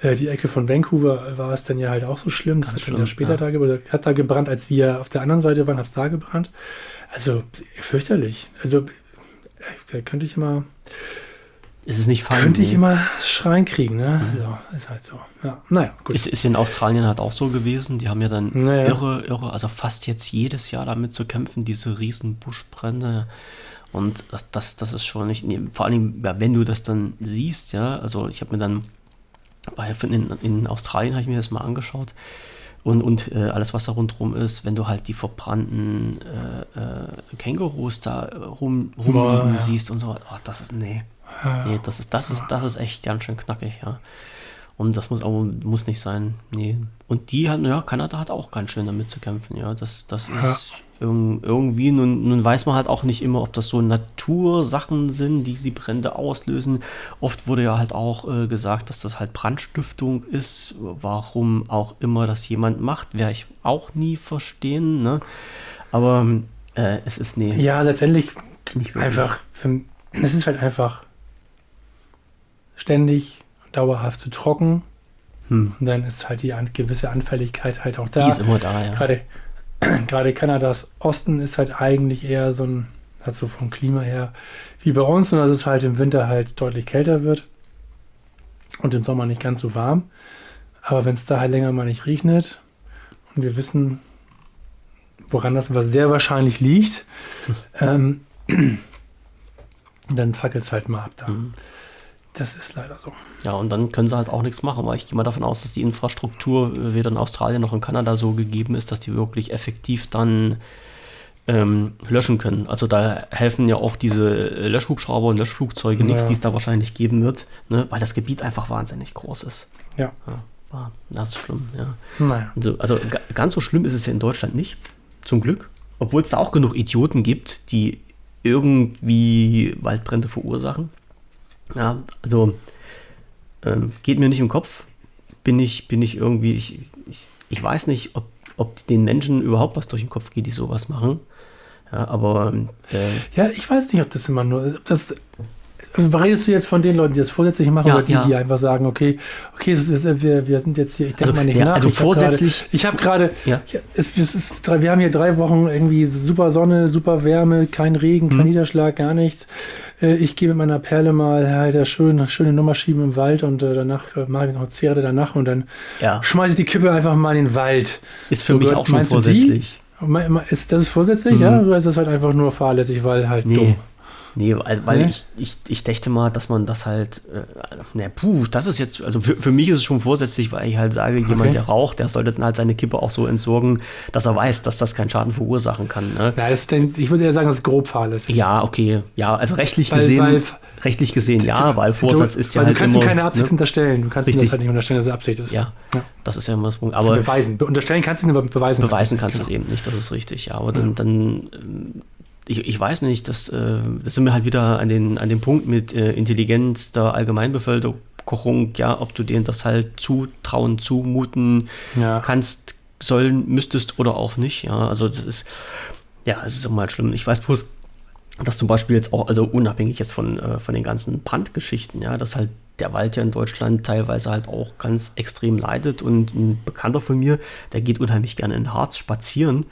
äh, die Ecke von Vancouver war es dann ja halt auch so schlimm. Das Ganz hat schlimm, dann ja später ja. da gebrannt. Hat da gebrannt, als wir auf der anderen Seite waren, hat es da gebrannt. Also fürchterlich. Also äh, da könnte ich immer. Ist es nicht fein? Könnte ich immer Schreien kriegen, ne? Mhm. Also, ist halt so. Ja, naja, gut. Ist, ist in Australien halt auch so gewesen. Die haben ja dann naja. irre, irre, also fast jetzt jedes Jahr damit zu kämpfen, diese riesen Buschbrände. Und das, das, das ist schon nicht, vor allem, wenn du das dann siehst, ja, also ich habe mir dann bei, in, in Australien habe ich mir das mal angeschaut. Und, und äh, alles, was da rundherum ist, wenn du halt die verbrannten äh, äh, Kängurus da rum, rumliegen ja. siehst und so, oh, das ist, nee. Nee, das ist, das ist, das ist echt ganz schön knackig, ja. Und das muss auch, muss nicht sein. Nee. Und die hat, ja, Kanada hat auch ganz schön damit zu kämpfen, ja. Das, das ist irgendwie, nun, nun weiß man halt auch nicht immer, ob das so Natursachen sind, die die Brände auslösen. Oft wurde ja halt auch äh, gesagt, dass das halt Brandstiftung ist. Warum auch immer das jemand macht, werde ich auch nie verstehen. Ne? Aber äh, es ist nee. Ja, letztendlich einfach, für, es ist halt einfach ständig, dauerhaft zu trocken. Hm. Und dann ist halt die gewisse Anfälligkeit halt auch da. Die ist immer da, ja. Gerade gerade Kanadas Osten ist halt eigentlich eher so ein, hat so vom Klima her wie bei uns, und dass es halt im Winter halt deutlich kälter wird und im Sommer nicht ganz so warm. Aber wenn es da halt länger mal nicht regnet und wir wissen, woran das was sehr wahrscheinlich liegt, ähm, dann fackelt es halt mal ab da. Mhm. Das ist leider so. Ja, und dann können sie halt auch nichts machen, weil ich gehe mal davon aus, dass die Infrastruktur äh, weder in Australien noch in Kanada so gegeben ist, dass die wirklich effektiv dann ähm, löschen können. Also da helfen ja auch diese Löschhubschrauber und Löschflugzeuge nichts, die es da wahrscheinlich geben wird, ne? weil das Gebiet einfach wahnsinnig groß ist. Ja. ja das ist schlimm, ja. Naja. Also, also ganz so schlimm ist es ja in Deutschland nicht, zum Glück. Obwohl es da auch genug Idioten gibt, die irgendwie Waldbrände verursachen. Ja, also ähm, geht mir nicht im Kopf. Bin ich, bin ich irgendwie, ich, ich, ich weiß nicht, ob, ob den Menschen überhaupt was durch den Kopf geht, die sowas machen. Ja, aber. Äh, ja, ich weiß nicht, ob das immer nur, ob das Redest du jetzt von den Leuten, die das vorsätzlich machen, ja, oder die, ja. die einfach sagen, okay, okay, ist, wir, wir sind jetzt hier, ich denke also, mal nicht ja, nach. Also ich vorsätzlich. Grade, ich habe gerade, ist, wir haben hier drei Wochen irgendwie super Sonne, super Wärme, kein Regen, kein hm. Niederschlag, gar nichts. Äh, ich gehe mit meiner Perle mal halt schön, schöne Nummer schieben im Wald und äh, danach äh, mache ich noch Zehre danach und dann ja. schmeiße ich die Kippe einfach mal in den Wald. Ist für so mich auch schon vorsätzlich. Ist das vorsätzlich, mhm. ja? Oder ist das halt einfach nur fahrlässig, weil halt nee. dumm? Nee, weil, weil nee? ich, ich, ich dachte mal, dass man das halt, äh, ne, puh, das ist jetzt, also für, für mich ist es schon vorsätzlich, weil ich halt sage, okay. jemand, der raucht, der sollte dann halt seine Kippe auch so entsorgen, dass er weiß, dass das keinen Schaden verursachen kann. Ne? Ja, ist denn, ich würde eher sagen, das ist grob fahrlässig. Ja, okay, ja, also rechtlich weil, gesehen, weil, rechtlich gesehen, ja, weil Vorsatz so, ist ja weil halt Du kannst immer, keine Absicht ne? unterstellen, du kannst das halt nicht unterstellen, dass es Absicht ist. Ja, ja, das ist ja immer das Punkt. Aber beweisen, unterstellen kannst du es, aber beweisen, beweisen kannst du es genau. eben nicht, das ist richtig, ja, aber dann, dann ähm, ich, ich weiß nicht, das, äh, das sind wir halt wieder an den, an dem Punkt mit äh, Intelligenz der Allgemeinbevölkerung, ja, ob du denen das halt zutrauen, zumuten ja. kannst, sollen, müsstest oder auch nicht, ja, also das ist, ja, es ist immer halt schlimm. Ich weiß bloß, dass zum Beispiel jetzt auch, also unabhängig jetzt von, äh, von den ganzen Brandgeschichten, ja, dass halt der Wald ja in Deutschland teilweise halt auch ganz extrem leidet und ein Bekannter von mir, der geht unheimlich gerne in Harz spazieren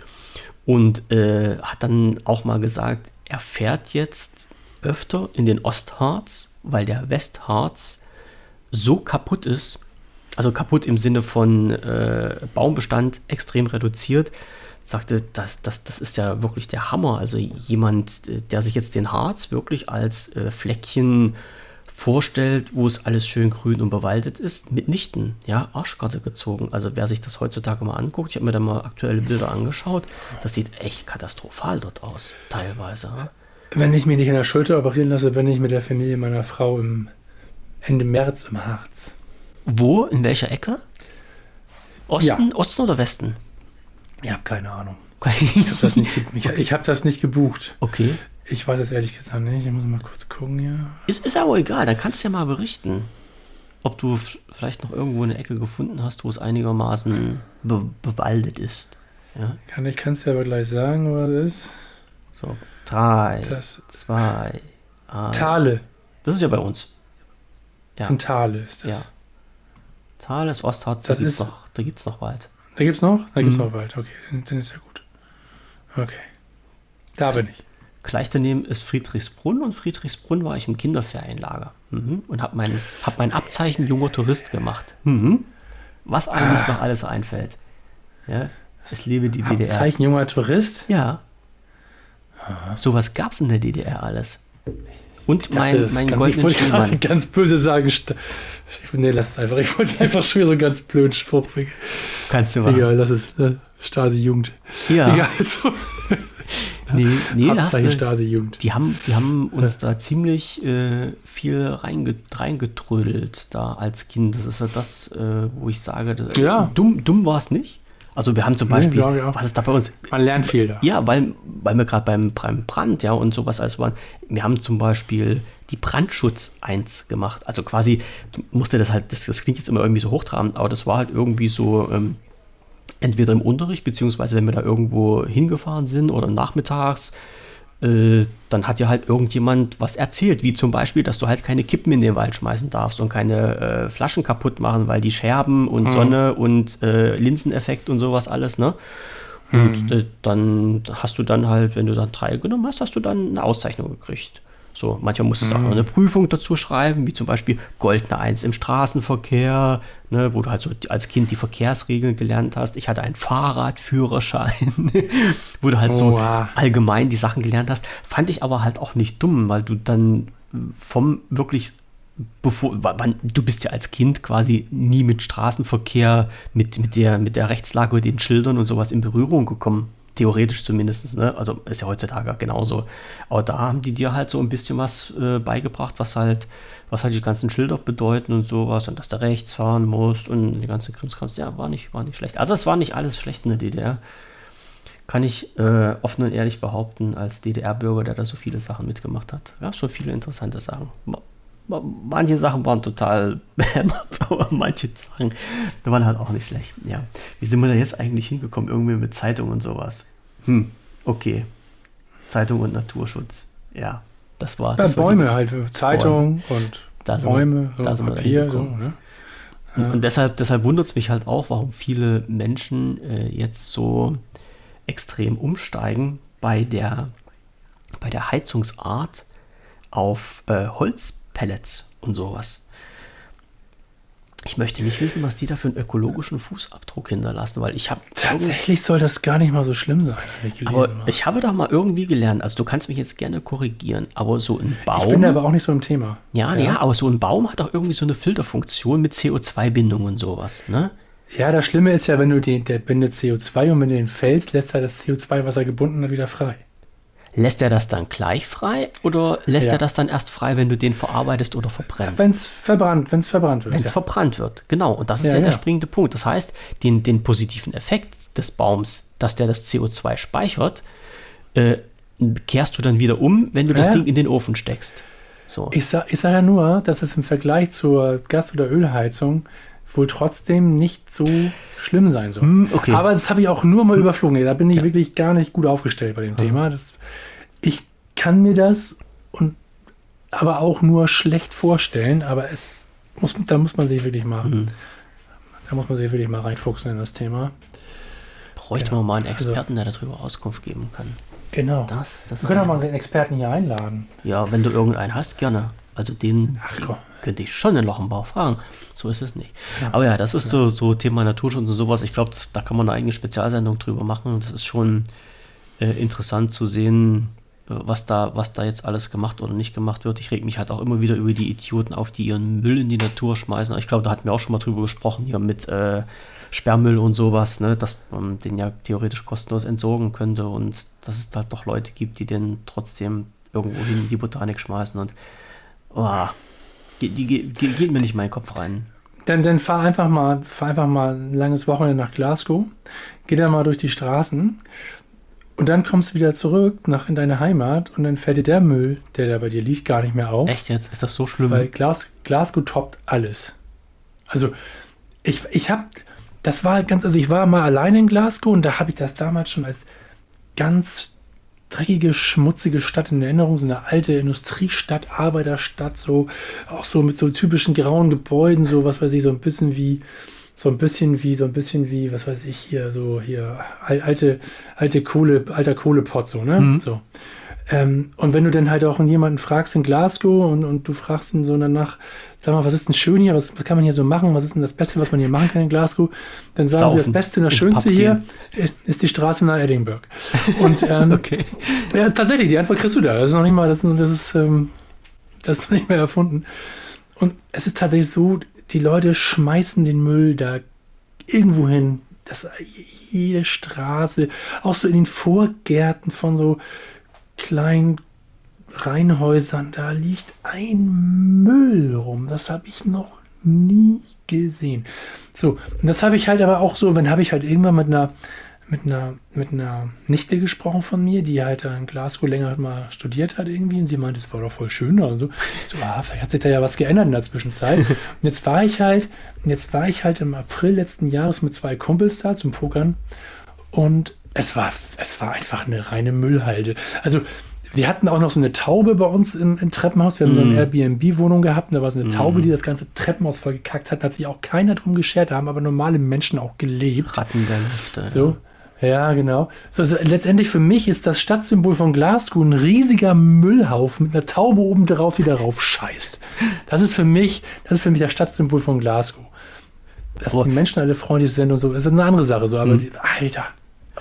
und äh, hat dann auch mal gesagt, er fährt jetzt öfter in den Ostharz, weil der Westharz so kaputt ist, also kaputt im Sinne von äh, Baumbestand extrem reduziert, sagte, das, das, das ist ja wirklich der Hammer. Also jemand, der sich jetzt den Harz wirklich als äh, Fleckchen vorstellt, wo es alles schön grün und bewaldet ist, mitnichten, ja, Arschkarte gezogen. Also wer sich das heutzutage mal anguckt, ich habe mir da mal aktuelle Bilder angeschaut, das sieht echt katastrophal dort aus, teilweise. Wenn ich mich nicht in der Schulter operieren lasse, bin ich mit der Familie meiner Frau im Ende März im Harz. Wo? In welcher Ecke? Osten, ja. Osten oder Westen? Ich habe keine Ahnung. Ich habe das, nicht ge- ich, ich hab das nicht gebucht. Okay. Ich weiß es ehrlich gesagt nicht. Ich muss mal kurz gucken hier. Ist, ist aber egal, dann kannst du ja mal berichten, ob du vielleicht noch irgendwo eine Ecke gefunden hast, wo es einigermaßen be bewaldet ist. Ja, Kann, ich kann es dir aber gleich sagen, was es ist. so. Drei, Das zwei, eins. Thale. Das ist ja bei uns. Ja. In Thale ist das. Ja. Thales, Ostharz, da Das gibt es ist- noch, da gibt's noch Wald. Da gibt's noch? Da gibt's Mhm. noch Wald. Okay, dann dann ist ja gut. Okay. Da bin ich. Gleich daneben ist Friedrichsbrunn und Friedrichsbrunn war ich im Kinderferienlager mhm. und habe mein, hab mein Abzeichen junger Tourist gemacht. Mhm. Was eigentlich Ah. noch alles einfällt. Ja, ich liebe die DDR. Zeichen junger Tourist. Ja. Sowas gab es in der DDR alles. Und Ich dachte, mein, mein kann- ich goldenen wollte ganz böse sagen. Ich, nee, lass es einfach. Ich wollte einfach schon wieder so einen ganz blöden Spruch bringen. Kannst du machen. Egal, lass es. Ne? Stasi-Jugend. Ja, Egal, so. Nee, nee, Abzeichen Stasi-Jugend. die haben, die haben uns da ziemlich äh, viel reinge, reingetrödelt da als Kind. Das ist ja das, äh, wo ich sage, Ja. dumm, dumm war es nicht. Also wir haben zum Beispiel, ich auch. was ist da bei uns? Man lernt viel da. Ja, weil, weil wir gerade beim, beim Brand, ja, und sowas alles waren. Wir haben zum Beispiel die Brandschutz 1 gemacht. Also quasi, musste das halt, das, das klingt jetzt immer irgendwie so hochtrabend, aber das war halt irgendwie so, ähm, entweder im Unterricht, beziehungsweise wenn wir da irgendwo hingefahren sind oder nachmittags, äh, dann hat ja halt irgendjemand was erzählt, wie zum Beispiel, dass du halt keine Kippen in den Wald schmeißen darfst und keine äh, Flaschen kaputt machen, weil die Scherben und Sonne und äh, Linseneffekt und sowas alles, ne? Und äh, dann hast du dann halt, wenn du dann drei genommen hast, hast du dann eine Auszeichnung gekriegt. So, manchmal musstest du auch noch eine Prüfung dazu schreiben, wie zum Beispiel Goldene Eins im Straßenverkehr, ne, wo du halt so als Kind die Verkehrsregeln gelernt hast. Ich hatte einen Fahrradführerschein, wo du halt so Oha. allgemein die Sachen gelernt hast. Fand ich aber halt auch nicht dumm, weil du dann vom wirklich bevor, wa- wann, du bist ja als Kind quasi nie mit Straßenverkehr, mit, mit, der, mit der Rechtslage, den Schildern und sowas in Berührung gekommen. Theoretisch zumindest. Ne? Also ist ja heutzutage genauso. Aber da haben die dir halt so ein bisschen was äh, beigebracht, was halt, was halt die ganzen Schilder bedeuten und sowas und dass du rechts fahren musst und die ganze Krimskrams. Ja, war nicht, war nicht schlecht. Also es war nicht alles schlecht in der DDR. Kann ich äh, offen und ehrlich behaupten, als DDR-Bürger, der da so viele Sachen mitgemacht hat. Ja, schon viele interessante Sachen. Ma- ma- Manche Sachen waren total behämmert, aber manche Sachen waren halt auch nicht schlecht. Ja. Wie sind wir da jetzt eigentlich hingekommen? Irgendwie mit Zeitung und sowas. Hm, okay. Zeitung und Naturschutz. Ja, das war. Das war Bäume die, halt, Zeitung und Da sind wir- Bäume, so da sind wir da Papier, so, ne? Und, und deshalb, deshalb wundert es mich halt auch, warum viele Menschen äh, jetzt so extrem umsteigen bei der, bei der Heizungsart auf äh, Holzpellets und sowas. Ich möchte nicht wissen, was die da für einen ökologischen Fußabdruck hinterlassen, weil ich habe Tatsächlich soll das gar nicht mal so schlimm sein. ich gelesen, aber ne? ich habe da mal irgendwie gelernt, also du kannst mich jetzt gerne korrigieren, aber so ein Baum. ich bin da aber auch nicht so im Thema. ja, ja, aber so ein Baum hat auch irgendwie so eine Filterfunktion mit CO2-Bindung und sowas, ne? Ja, das Schlimme ist ja, wenn du den, der bindet CO2 und wenn du den fällst, lässt er das CO2, was er gebunden hat, wieder frei. Lässt er das dann gleich frei oder lässt Ja. er das dann erst frei, wenn du den verarbeitest oder verbrennst? Wenn es verbrannt, wenn es verbrannt wird. Wenn es ja. verbrannt wird, genau. Und das ist Ja, ja, der springende Punkt. Das heißt, den, den positiven Effekt des Baums, dass der das CO2 speichert, äh, kehrst du dann wieder um, wenn du das. Ding in den Ofen steckst. So. Ich sage sag ja nur, dass es im Vergleich zur Gas- oder Ölheizung wohl trotzdem nicht so schlimm sein soll. Hm, okay. Aber das habe ich auch nur mal überflogen. Da bin ich wirklich gar nicht gut aufgestellt bei dem Thema. Das, ich kann mir das und aber auch nur schlecht vorstellen, aber es muss, da muss man sich wirklich mal, Hm. da muss man sich wirklich mal reinfuchsen in das Thema. Bräuchte Ja, man mal einen also- Experten, der darüber Auskunft geben kann. Genau. Das, das Wir können auch mal einen Experten hier einladen. Ja, wenn du irgendeinen hast, gerne. Also den, Ach, könnte ich schon in Loch im Bauch fragen. So ist es nicht. Aber ja, das ist so, so Thema Naturschutz und sowas. Ich glaube, da kann man eine eigene Spezialsendung drüber machen. Und das ist schon äh, interessant zu sehen, äh, was da, was da jetzt alles gemacht oder nicht gemacht wird. Ich reg mich halt auch immer wieder über die Idioten auf, die ihren Müll in die Natur schmeißen. Ich glaube, da hatten wir auch schon mal drüber gesprochen, hier mit äh, Sperrmüll und sowas, ne, dass man den ja theoretisch kostenlos entsorgen könnte und dass es halt doch Leute gibt, die den trotzdem irgendwo hin in die Botanik schmeißen und oh, die, die, die, geht mir nicht in meinen Kopf rein. dann, dann fahr einfach mal, fahr einfach mal ein langes Wochenende nach Glasgow, geh da mal durch die Straßen und dann kommst du wieder zurück nach in deine Heimat und dann fällt dir der Müll, der da bei dir liegt, gar nicht mehr auf. Echt jetzt? Ist das so schlimm? Weil Glas, Glasgow toppt alles. Also ich, ich habe, das war ganz, also ich war mal alleine in Glasgow und da habe ich das damals schon als ganz dreckige, schmutzige Stadt in Erinnerung, so eine alte Industriestadt, Arbeiterstadt, so auch so mit so typischen grauen Gebäuden, so was weiß ich, so ein bisschen wie so ein bisschen wie, so ein bisschen wie, was weiß ich hier, so hier, alte, alte Kohle, alter Kohlepott, so, ne? Mhm. So. Ähm, und wenn du dann halt auch jemanden fragst in Glasgow und, und du fragst ihn so danach, sag mal, was ist denn schön hier, was, was, kann man hier so machen, was ist denn das Beste, was man hier machen kann in Glasgow, dann sagen Saufen. sie, das Beste und das Schönste hier ist, ist, die Straße nach Edinburgh. Und ähm, okay. ja, tatsächlich, die Antwort kriegst du da. Das ist noch nicht mal, das, das ist, ähm, das ist nicht mehr erfunden. Und es ist tatsächlich so, die Leute schmeißen den Müll da irgendwo hin. Das, jede Straße, auch so in den Vorgärten von so kleinen Reihenhäusern, da liegt ein Müll rum. Das habe ich noch nie gesehen. So, und das habe ich halt aber auch so, wenn habe ich halt irgendwann mit einer mit einer, mit einer Nichte gesprochen von mir, die halt in Glasgow länger mal studiert hat irgendwie und sie meinte, es war doch voll schön da und so. So, ah, vielleicht hat sich da ja was geändert in der Zwischenzeit. Und jetzt war ich halt, jetzt war ich halt im April letzten Jahres mit zwei Kumpels da zum Pokern und es war, es war einfach eine reine Müllhalde. Also wir hatten auch noch so eine Taube bei uns im, im Treppenhaus. Wir haben mm. so eine mhm. Airbnb-Wohnung gehabt und da war so eine Taube, mm. die das ganze Treppenhaus voll gekackt hat. Da hat sich auch keiner drum geschert. Da haben aber normale Menschen auch gelebt. Ratten der Lüfte. So. Ja. genau. So, also letztendlich für mich ist das Stadtsymbol von Glasgow ein riesiger Müllhaufen mit einer Taube oben drauf, die darauf scheißt. Das ist für mich, das ist für mich das Stadtsymbol von Glasgow. Dass aber die Menschen alle freundlich sind und so, ist eine andere Sache so, aber mm. die, Alter,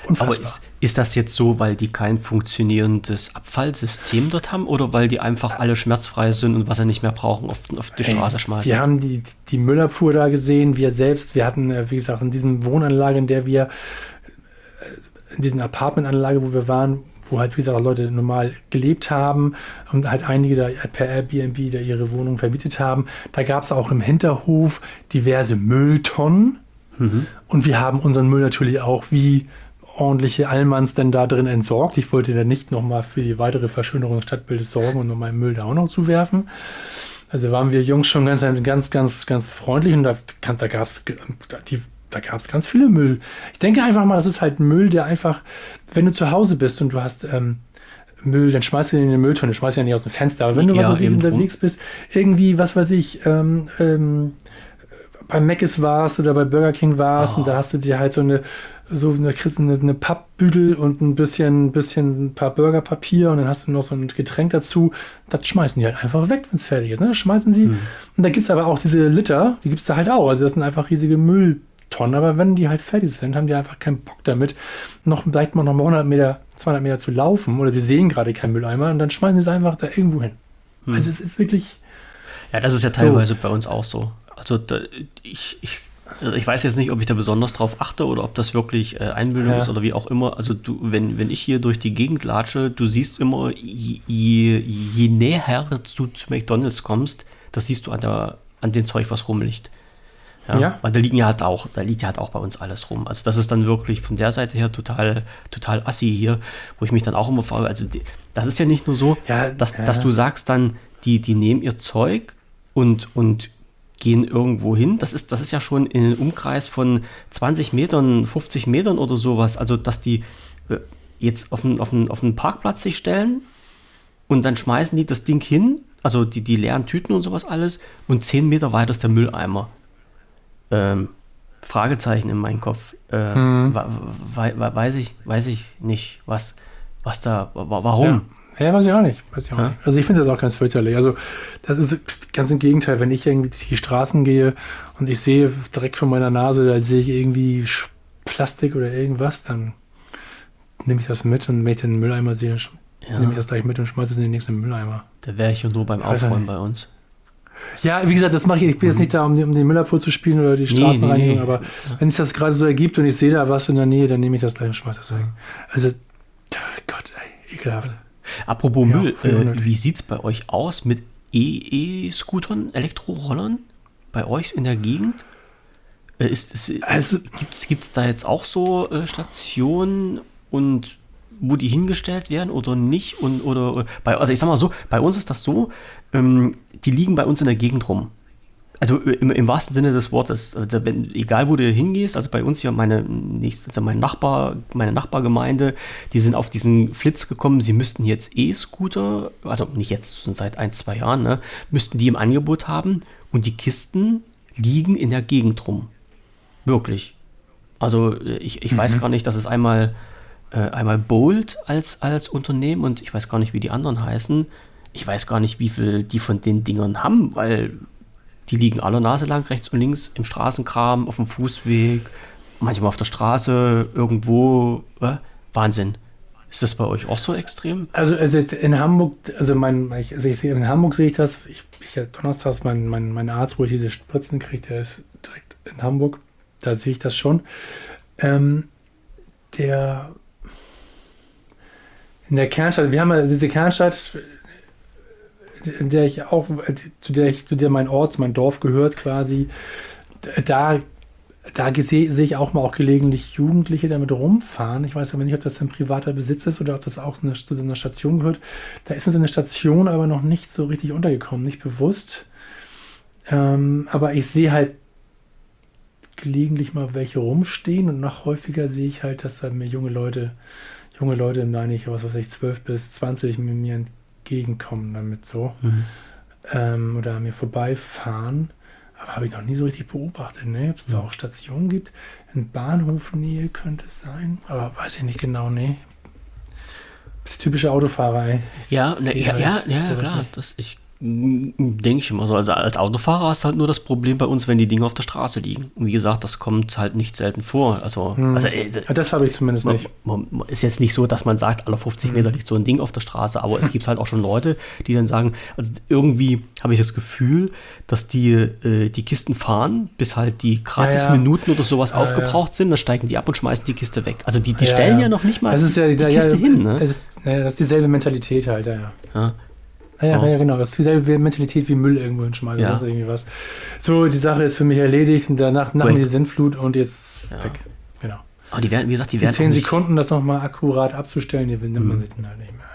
Unfassbar. Aber ist, ist, das jetzt so, weil die kein funktionierendes Abfallsystem dort haben oder weil die einfach alle schmerzfrei sind und was sie nicht mehr brauchen, auf, auf die Straße schmeißen? Wir haben die, die Müllabfuhr da gesehen, wir selbst. Wir hatten, äh, wie gesagt, in diesen Wohnanlage, in der wir, äh, in diesen Apartmentanlage, wo wir waren, wo halt, wie gesagt, Leute normal gelebt haben und halt einige da per Airbnb da ihre Wohnung vermietet haben. Da gab es auch im Hinterhof diverse Mülltonnen. Mhm. Und wir haben unseren Müll natürlich auch wie ordentliche Allmanns denn da drin entsorgt. Ich wollte dann nicht nochmal für die weitere Verschönerung des Stadtbildes sorgen und nochmal Müll da auch noch zuwerfen. Also waren wir Jungs schon ganz, ganz, ganz, ganz freundlich und da, da gab es da gab es ganz viele Müll. Ich denke einfach mal, das ist halt Müll, der einfach, wenn du zu Hause bist und du hast ähm, Müll, dann schmeißt du ihn in den Mülltonne, schmeißt ihn ja nicht aus dem Fenster. Aber wenn du ja, was weiß ich, unterwegs bist, irgendwie, was weiß ich, ähm, ähm, bei Mc's warst oder bei Burger King warst oh. und da hast du dir halt so eine so eine, kriegst eine, eine Pappbüdel und ein bisschen, bisschen ein paar Burgerpapier und dann hast du noch so ein Getränk dazu. Das schmeißen die halt einfach weg, wenn es fertig ist. Ne? Das schmeißen sie. Mhm. Und da gibt es aber auch diese Liter, die gibt es da halt auch. Also das sind einfach riesige Mülltonnen. Aber wenn die halt fertig sind, haben die einfach keinen Bock damit, noch vielleicht mal noch 100 Meter, 200 Meter zu laufen oder sie sehen gerade keinen Mülleimer und dann schmeißen sie es einfach da irgendwo hin. Mhm. Also es ist wirklich. Ja, das ist ja teilweise so. bei uns auch so. Also da, ich, ich also ich weiß jetzt nicht, ob ich da besonders drauf achte oder ob das wirklich äh, Einbildung ja. ist oder wie auch immer. Also du, wenn, wenn ich hier durch die Gegend latsche, du siehst immer, je, je näher du zu McDonalds kommst, das siehst du an, der, an dem Zeug, was rumliegt. Ja, ja. Weil da liegen ja halt auch, da liegt ja halt auch bei uns alles rum. Also das ist dann wirklich von der Seite her total, total assi hier, wo ich mich dann auch immer frage, also die, das ist ja nicht nur so, ja, dass, dass du sagst dann, die, die nehmen ihr Zeug und, und gehen irgendwo hin. Das ist, das ist ja schon in einem Umkreis von 20 Metern, 50 Metern oder sowas. Also, dass die äh, jetzt auf einen, auf einen, auf einen Parkplatz sich stellen und dann schmeißen die das Ding hin, also die, die leeren Tüten und sowas alles, und 10 Meter weiter ist der Mülleimer. Ähm, Fragezeichen in meinem Kopf. Äh, hm. weiß, ich, weiß ich nicht, was, was da, warum. Ja. Ja, weiß ich auch nicht. Weiß ich auch ja? nicht. Also ich finde das auch ganz fürchterlich. Also das ist ganz im Gegenteil, wenn ich irgendwie die Straßen gehe und ich sehe direkt vor meiner Nase, da sehe ich irgendwie Plastik oder irgendwas, dann nehme ich das mit und wenn ich den Mülleimer sehe, ja. nehme ich das gleich mit und schmeiße es in den nächsten Mülleimer. Da wäre ich ja nur beim Aufräumen bei uns. Ja, wie gesagt, das mache ich. Ich bin jetzt nicht da, um, um den Müllabfuhr zu spielen oder die Straßenreinigung, nee, nee, nee. aber wenn es das gerade so ergibt und ich sehe da was in der Nähe, dann nehme ich das gleich und schmeiße das weg. Also, Gott, ey, ekelhaft. Apropos ja, Müll, äh, wie sieht es bei euch aus mit E-Scootern, Elektrorollern? bei euch in der Gegend? Äh, ist, ist, ist, Also- Gibt es da jetzt auch so äh, Stationen und wo die hingestellt werden oder nicht? Und, oder, oder bei, also ich sag mal so, bei uns ist das so, ähm, die liegen bei uns in der Gegend rum. Also äh, im, im wahrsten Sinne des Wortes. Also wenn, egal wo du hingehst, also bei uns hier meine nächste, also mein Nachbar, meine Nachbargemeinde, die sind auf diesen Flitz gekommen, sie müssten jetzt E-Scooter, also nicht jetzt, sondern seit ein, zwei Jahren, ne, müssten die im Angebot haben und die Kisten liegen in der Gegend rum. Wirklich. Also äh, ich, ich weiß gar nicht, dass es einmal, äh, einmal Bolt als, als Unternehmen und ich weiß gar nicht, wie die anderen heißen. Ich weiß gar nicht, wie viel die von den Dingern haben, weil die liegen alle Nase lang, rechts und links, im Straßenkram, auf dem Fußweg, manchmal auf der Straße, irgendwo. Äh? Wahnsinn. Ist das bei euch auch so extrem? Also, also in Hamburg, also mein, also in Hamburg sehe ich das, ich, ich donnerstags mein, mein, mein Arzt, wo ich diese Spritzen kriege, der ist direkt in Hamburg. Da sehe ich das schon. Ähm, der in der Kernstadt, wir haben ja diese Kernstadt, in der ich auch, zu der ich, zu der mein Ort, mein Dorf gehört quasi, da, da sehe ich auch mal auch gelegentlich Jugendliche damit rumfahren. Ich weiß aber nicht, ob das ein privater Besitz ist oder ob das auch zu so einer Station gehört. Da ist mir so eine Station aber noch nicht so richtig untergekommen, nicht bewusst. Ähm, aber ich sehe halt gelegentlich mal welche rumstehen und noch häufiger sehe ich halt, dass da mir junge Leute, junge Leute, meine ich, was weiß ich, 12 bis 20 mit mir entgegenkommen damit so. Ähm, oder an mir vorbeifahren. Aber habe ich noch nie so richtig beobachtet, ne? Ob es da auch Stationen gibt. In Bahnhofnähe könnte es sein. Aber weiß ich nicht genau, ne? Das ist typische Autofahrerei. Ich Ja, ne, sehe ja, halt ja, ja, sowas klar. Das, ich denke ich immer so. Also als Autofahrer hast du halt nur das Problem bei uns, wenn die Dinge auf der Straße liegen. Und wie gesagt, das kommt halt nicht selten vor. Also, also äh, Ja, das habe ich zumindest man, nicht. man, ist jetzt nicht so, dass man sagt, alle 50 Meter liegt so ein Ding auf der Straße, aber es gibt halt auch schon Leute, die dann sagen, also irgendwie habe ich das Gefühl, dass die äh, die Kisten fahren, bis halt die Gratis-Minuten oder sowas ja. aufgebraucht sind, dann steigen die ab und schmeißen die Kiste weg. Also die, die Ja, stellen ja, ja. noch nicht mal Das ist ja, die ja, Kiste ja, hin. Ne? Das, ist, ja, das ist dieselbe Mentalität halt, ja. ja. Ja. So. ja, genau. Das ist dieselbe Mentalität wie Müll irgendwo hinschmeißen. Ja. Das ist irgendwie was. So, die Sache ist für mich erledigt und danach nach die Sintflut und jetzt Ja. weg. Genau. Aber die werden, wie gesagt, die Die werden zehn Sekunden, das nochmal akkurat abzustellen, die nimmt man sich dann halt nicht mehr.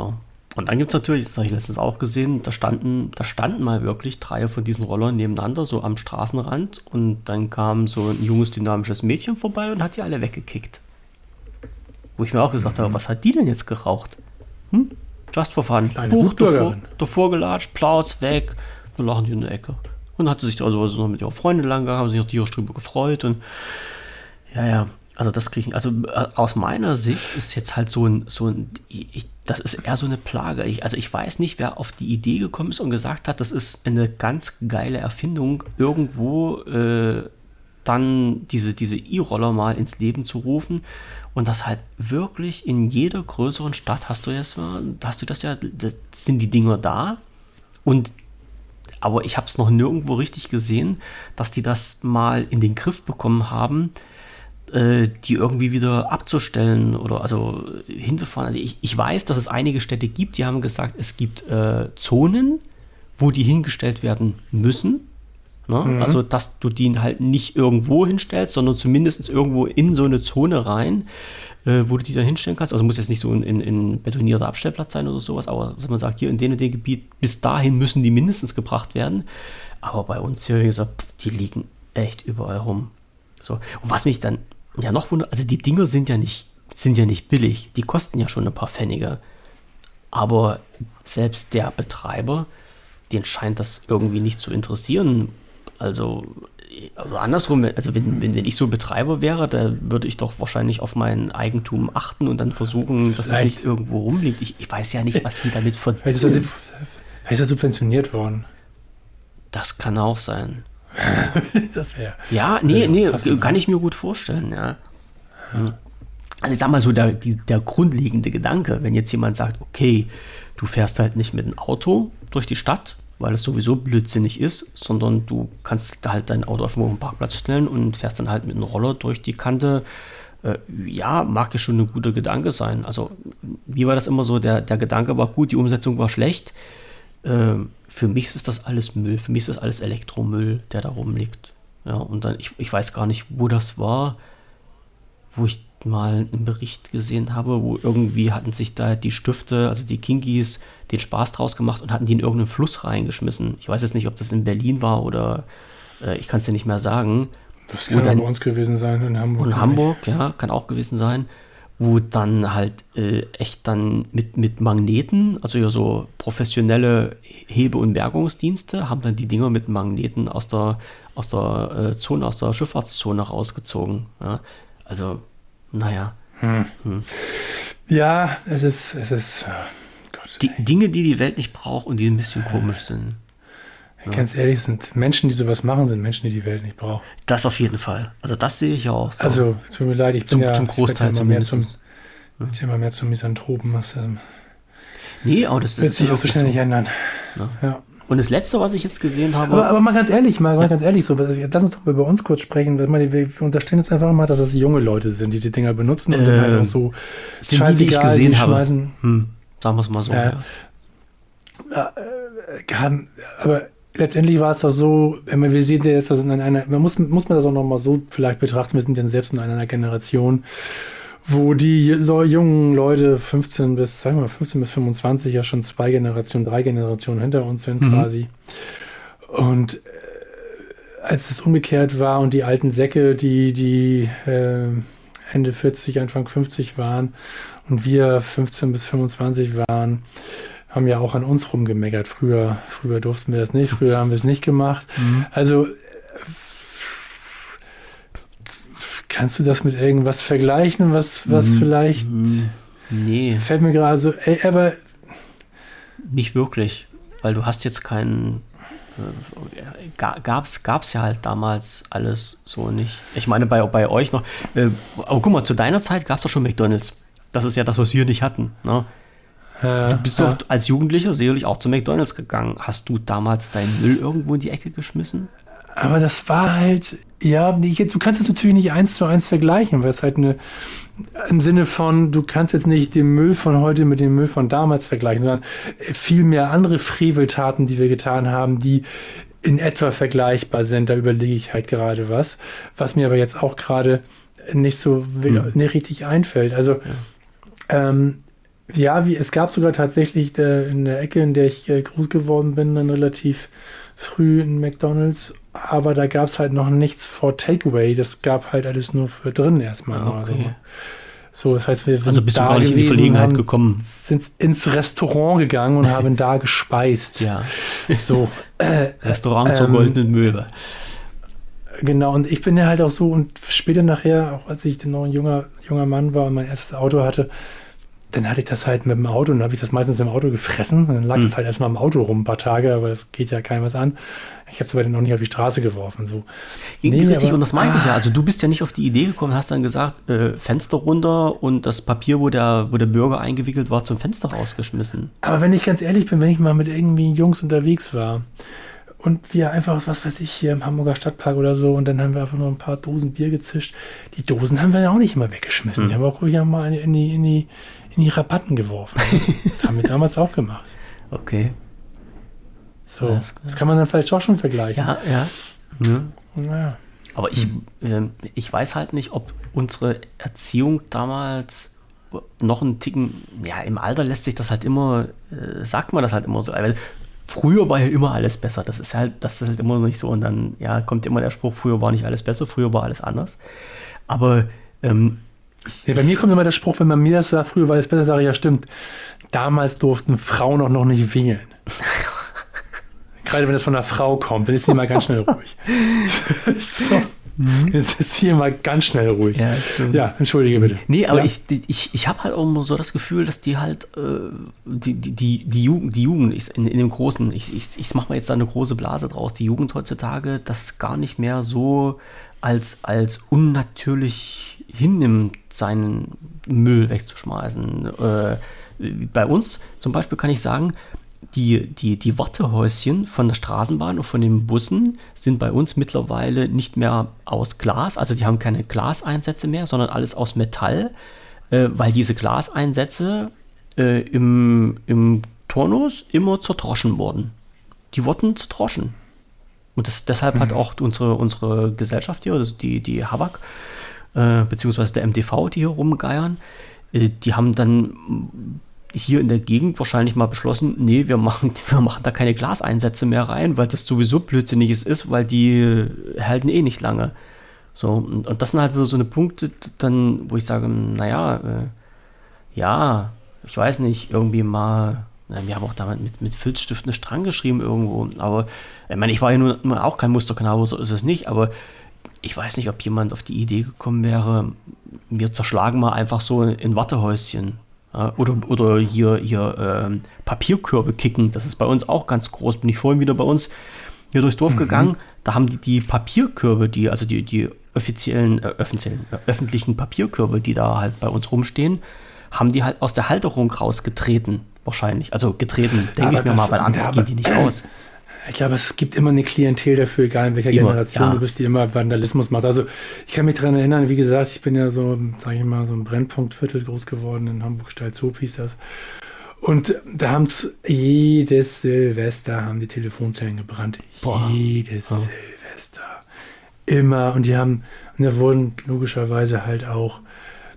Ja. Und dann gibt es natürlich, das habe ich letztens auch gesehen, da standen, da standen mal wirklich drei von diesen Rollern nebeneinander, so am Straßenrand. Und dann kam so ein junges, dynamisches Mädchen vorbei und hat die alle weggekickt. Wo ich mir auch gesagt Mhm. habe, was hat die denn jetzt geraucht? Hm? Just for fun. Kleine Buch davor, davor gelatscht, Plauz weg, dann lachen die in der Ecke. Und hat sie sich also so noch mit ihrer Freundin lang gegangen, haben sich auch tierisch drüber gefreut. Und ja, ja, also das kriegen, also äh, aus meiner Sicht ist jetzt halt so ein, so ein, ich, das ist eher so eine Plage. Ich, also ich weiß nicht, wer auf die Idee gekommen ist und gesagt hat, das ist eine ganz geile Erfindung, irgendwo äh, dann diese, diese E-Roller mal ins Leben zu rufen und das halt wirklich in jeder größeren Stadt hast du jetzt mal, hast du das ja, das sind die Dinger da und aber ich habe es noch nirgendwo richtig gesehen, dass die das mal in den Griff bekommen haben, äh, die irgendwie wieder abzustellen oder also hinzufahren. Also ich, ich weiß, dass es einige Städte gibt, die haben gesagt, es gibt äh, Zonen, wo die hingestellt werden müssen. Ne? Also, dass du die halt nicht irgendwo hinstellst, sondern zumindest irgendwo in so eine Zone rein, äh, wo du die dann hinstellen kannst. Also muss jetzt nicht so ein in, in betonierter Abstellplatz sein oder sowas, aber dass man sagt, hier in dem und dem Gebiet, bis dahin müssen die mindestens gebracht werden. Aber bei uns hier, wie gesagt, pff, die liegen echt überall rum. So. Und was mich dann ja noch wundert, also die Dinger sind ja nicht, sind ja nicht billig. Die kosten ja schon ein paar Pfennige. Aber selbst der Betreiber, den scheint das irgendwie nicht zu interessieren. Also, also andersrum, also wenn, wenn, wenn ich so Betreiber wäre, da würde ich doch wahrscheinlich auf mein Eigentum achten und dann versuchen, dass das Vielleicht. nicht irgendwo rumliegt. Ich, ich weiß ja nicht, was die damit Vielleicht ist das, verdienen. vielleicht ist das subventioniert worden. Das kann auch sein. Das wäre. Ja, nee, nee, passend, kann ich mir gut vorstellen, ja. Hm. Also ich sag mal so, der, der grundlegende Gedanke, wenn jetzt jemand sagt, okay, du fährst halt nicht mit dem Auto durch die Stadt, weil es sowieso blödsinnig ist, sondern du kannst da halt dein Auto auf den Parkplatz stellen und fährst dann halt mit einem Roller durch die Kante. Äh, ja, mag ja schon ein guter Gedanke sein. Also, wie war das immer so? Der, der Gedanke war gut, die Umsetzung war schlecht. Ähm, für mich ist das alles Müll. Für mich ist das alles Elektromüll, der da rumliegt. Ja, und dann, ich, ich weiß gar nicht, wo das war, wo ich mal einen Bericht gesehen habe, wo irgendwie hatten sich da die Stifte, also die Kinkis, den Spaß draus gemacht und hatten die in irgendeinen Fluss reingeschmissen. Ich weiß jetzt nicht, ob das in Berlin war oder äh, ich kann es dir nicht mehr sagen. Das kann dann, bei uns gewesen sein, in Hamburg. In Hamburg, ja, kann auch gewesen sein. Wo dann halt äh, echt dann mit, mit Magneten, also ja so professionelle Hebe- und Bergungsdienste, haben dann die Dinger mit Magneten aus der, aus der äh, Zone, aus der Schifffahrtszone rausgezogen. Ja. Also, naja. Hm. Hm. Ja, es ist, es ist. Gott, die, Dinge, die die Welt nicht braucht und die ein bisschen komisch sind. Ja. Ganz ehrlich, sind Menschen, die sowas machen, sind Menschen, die die Welt nicht braucht. Das auf jeden Fall. Also das sehe ich auch. So. Also, tut mir leid, ich bin zum, ja zum Großteil ich mehr zum, ja. immer mehr zum Misanthropen. Was, also, nee, aber das wird sich auch so schnell nicht ändern. Ja. ja. Und das Letzte, was ich jetzt gesehen habe. Aber, aber mal ganz ehrlich, mal, mal ganz ehrlich, so, lass uns doch mal über uns kurz sprechen. Wir unterstellen jetzt einfach mal, dass das junge Leute sind, die die Dinger benutzen und äh, dann einfach so sind die, die ich gesehen habe. Hm, sagen wir es mal so. Äh, ja. Äh, aber letztendlich war es doch so, wir sehen ja jetzt in einer, man muss, muss man das auch nochmal so vielleicht betrachten, wir sind ja selbst in einer Generation, wo die jungen Leute 15 bis, sagen wir mal, 15 bis 25 ja schon zwei Generationen, drei Generationen hinter uns sind mhm. quasi. Und äh, als das umgekehrt war und die alten Säcke, die, die äh, Ende 40, Anfang 50 waren und wir 15 bis 25 waren, haben ja auch an uns rumgemeckert. Früher, früher durften wir das nicht, früher haben wir es nicht gemacht. Mhm. Also kannst du das mit irgendwas vergleichen, was, was mhm. vielleicht. Nee. Fällt mir gerade so, ey, aber. Nicht wirklich, weil du hast jetzt keinen. Äh, gab's, gab's ja halt damals alles so nicht. Ich meine, bei, bei euch noch. Äh, aber guck mal, zu deiner Zeit gab es doch schon McDonalds. Das ist ja das, was wir nicht hatten. Ne? du bist doch als Jugendlicher sicherlich auch zu McDonalds gegangen. Hast du damals deinen Müll irgendwo in die Ecke geschmissen? Aber das war halt, ja, du kannst das natürlich nicht eins zu eins vergleichen, weil es halt eine, im Sinne von, du kannst jetzt nicht den Müll von heute mit dem Müll von damals vergleichen, sondern viel mehr andere Freveltaten, die wir getan haben, die in etwa vergleichbar sind. Da überlege ich halt gerade was, was mir aber jetzt auch gerade nicht so hm. nicht richtig einfällt. Also, ja. Ähm, ja, wie, es gab sogar tatsächlich der, in der Ecke, in der ich äh, groß geworden bin, dann relativ früh in McDonalds, aber da gab es halt noch nichts vor Takeaway. Das gab halt alles nur für drin erstmal. Ah, okay. Also, so, das heißt, wir sind also bist da du gar nicht gewesen, in die Verlegenheit haben, gekommen. Sind ins Restaurant gegangen und haben da gespeist. Ja. So. Äh, Restaurant ähm, zur goldenen Möwe. Genau, und ich bin ja halt auch so, und später nachher, auch als ich noch ein junger, junger Mann war und mein erstes Auto hatte, dann hatte ich das halt mit dem Auto und habe ich das meistens im Auto gefressen. Und dann lag mhm. das halt erstmal im Auto rum ein paar Tage, aber das geht ja keinem was an. Ich habe es aber dann noch nicht auf die Straße geworfen. So. Nee, Richtig, aber, und das meinte ah. ich ja. Also du bist ja nicht auf die Idee gekommen, hast dann gesagt, äh, Fenster runter und das Papier, wo der, wo der Bürger eingewickelt war, zum Fenster rausgeschmissen. Aber wenn ich ganz ehrlich bin, wenn ich mal mit irgendwie Jungs unterwegs war und wir einfach, was weiß ich, hier im Hamburger Stadtpark oder so, und dann haben wir einfach nur ein paar Dosen Bier gezischt. Die Dosen haben wir ja auch nicht immer weggeschmissen. Mhm. Die haben wir auch ruhig mal in die, in die, in die Rabatten geworfen. Das haben wir damals auch gemacht. Okay. So, ja, das kann man dann vielleicht auch schon vergleichen. Ja, ja. ja. ja. Aber ich, äh, ich weiß halt nicht, ob unsere Erziehung damals noch einen Ticken, ja, im Alter lässt sich das halt immer, äh, sagt man das halt immer so. Weil früher war ja immer alles besser. Das ist halt, das ist halt immer nicht so. Und dann, ja, kommt immer der Spruch, früher war nicht alles besser, früher war alles anders. Aber ähm, ja, bei mir kommt immer der Spruch, wenn man mir das sagt, früher war es besser, sage ich, ja stimmt. Damals durften Frauen auch noch nicht wählen. Gerade wenn es von einer Frau kommt, dann ist sie immer ganz schnell ruhig. so. Mhm. Jetzt ist sie immer ganz schnell ruhig. Ja, ja entschuldige bitte. Nee, aber ja. ich, ich, ich habe halt auch so das Gefühl, dass die halt, äh, die, die, die Jugend, die Jugend in, in dem großen, ich, ich, ich mache mal jetzt da eine große Blase draus, die Jugend heutzutage das gar nicht mehr so als, als unnatürlich hinnimmt, seinen Müll wegzuschmeißen. Äh, bei uns zum Beispiel kann ich sagen, die, die, die Wartehäuschen von der Straßenbahn und von den Bussen sind bei uns mittlerweile nicht mehr aus Glas, also die haben keine Glaseinsätze mehr, sondern alles aus Metall, äh, weil diese Glaseinsätze äh, im, im Turnus immer zertroschen wurden. die wurden zu Droschen. Und das, deshalb mhm. hat auch unsere, unsere Gesellschaft hier, also die, die Havak, äh, beziehungsweise der MDV, die hier rumgeiern, äh, die haben dann hier in der Gegend wahrscheinlich mal beschlossen, nee, wir machen, wir machen da keine Glaseinsätze mehr rein, weil das sowieso blödsinniges ist, weil die halten eh nicht lange. So, und, und das sind halt so eine Punkte, dann, wo ich sage, naja, äh, ja, ich weiß nicht, irgendwie mal, wir haben auch damit mit, mit Filzstift eine Strang geschrieben irgendwo, aber ich meine, ich war ja nun auch kein Musterkanal, so ist es nicht, aber ich weiß nicht, ob jemand auf die Idee gekommen wäre, wir zerschlagen mal einfach so in Wartehäuschen oder, oder hier, hier ähm, Papierkörbe kicken, das ist bei uns auch ganz groß. Bin ich vorhin wieder bei uns hier durchs Dorf mhm. gegangen, da haben die die Papierkörbe, die, also die, die offiziellen, äh, offiziellen äh, öffentlichen Papierkörbe, die da halt bei uns rumstehen, haben die halt aus der Halterung rausgetreten, wahrscheinlich. Also getreten, denke ich mir mal, weil anders ja, gehen die nicht raus. Ich glaube, es gibt immer eine Klientel dafür, egal in welcher immer, Generation ja. du bist, die immer Vandalismus macht. Also ich kann mich daran erinnern, wie gesagt, ich bin ja so, sage ich mal, so ein Brennpunktviertel groß geworden in Hamburg, Stalzhof hieß das. Und da haben jedes Silvester haben die Telefonzellen gebrannt. Boah. Jedes oh. Silvester. Immer. Und die haben, und da wurden logischerweise halt auch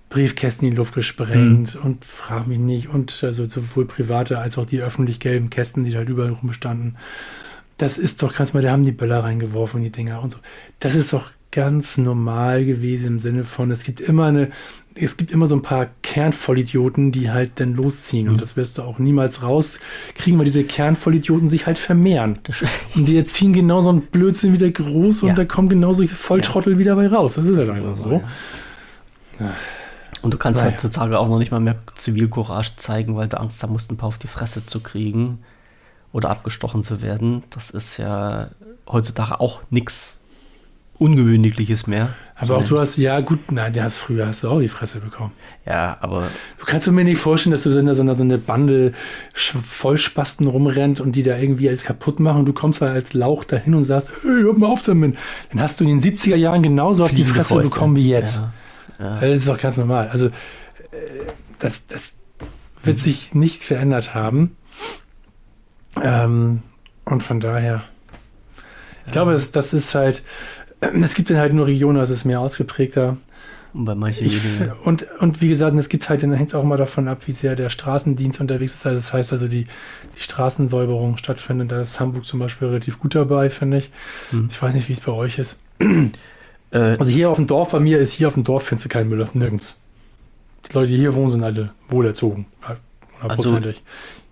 Briefkästen in die Luft gesprengt mhm. und frag mich nicht. Und also sowohl private als auch die öffentlich gelben Kästen, die halt überall rumstanden das ist doch, kannst mal, da haben die Böller reingeworfen, die Dinger und so. Das ist doch ganz normal gewesen im Sinne von, es gibt immer eine, es gibt immer so ein paar Kernvollidioten, die halt dann losziehen. Mhm. Und das wirst du auch niemals rauskriegen, weil diese Kernvollidioten sich halt vermehren. Und die erziehen genau so einen Blödsinn wieder groß ja. und da kommen genau solche Volltrottel ja. wieder bei raus. Das ist halt einfach so. Ja. Und du kannst naja. heutzutage auch noch nicht mal mehr Zivilcourage zeigen, weil du Angst haben musst, ein paar auf die Fresse zu kriegen oder abgestochen zu werden. Das ist ja heutzutage auch nichts Ungewöhnliches mehr. Aber auch du hast, ja gut, nein, ja, früher hast du auch die Fresse bekommen. Ja, aber. Du kannst mir nicht vorstellen, dass du so eine, so eine, so eine Bande Vollspasten rumrennt und die da irgendwie alles kaputt machen. Du kommst da als Lauch dahin und sagst, hey, hör mal auf damit. Dann hast du in den 70er Jahren genauso auf die Fresse Fäuste. bekommen wie jetzt. Ja, ja. Das ist doch ganz normal. Also, äh, das, das wird sich nicht verändert haben. Ähm, und von daher, ich glaube, das, das ist halt, es gibt dann halt nur Regionen, das ist mehr ausgeprägter. Und bei manchen ich, und, und wie gesagt, es gibt halt, dann hängt es auch immer davon ab, wie sehr der Straßendienst unterwegs ist. Also das heißt also, die, die Straßensäuberung stattfindet. Da ist Hamburg zum Beispiel relativ gut dabei, finde ich. Hm. Ich weiß nicht, wie es bei euch ist. Äh, also hier auf dem Dorf, bei mir ist hier auf dem Dorf findest du keinen Müll, nirgends. Die Leute, die hier wohnen, sind alle wohlerzogen. Hundertprozentig. Also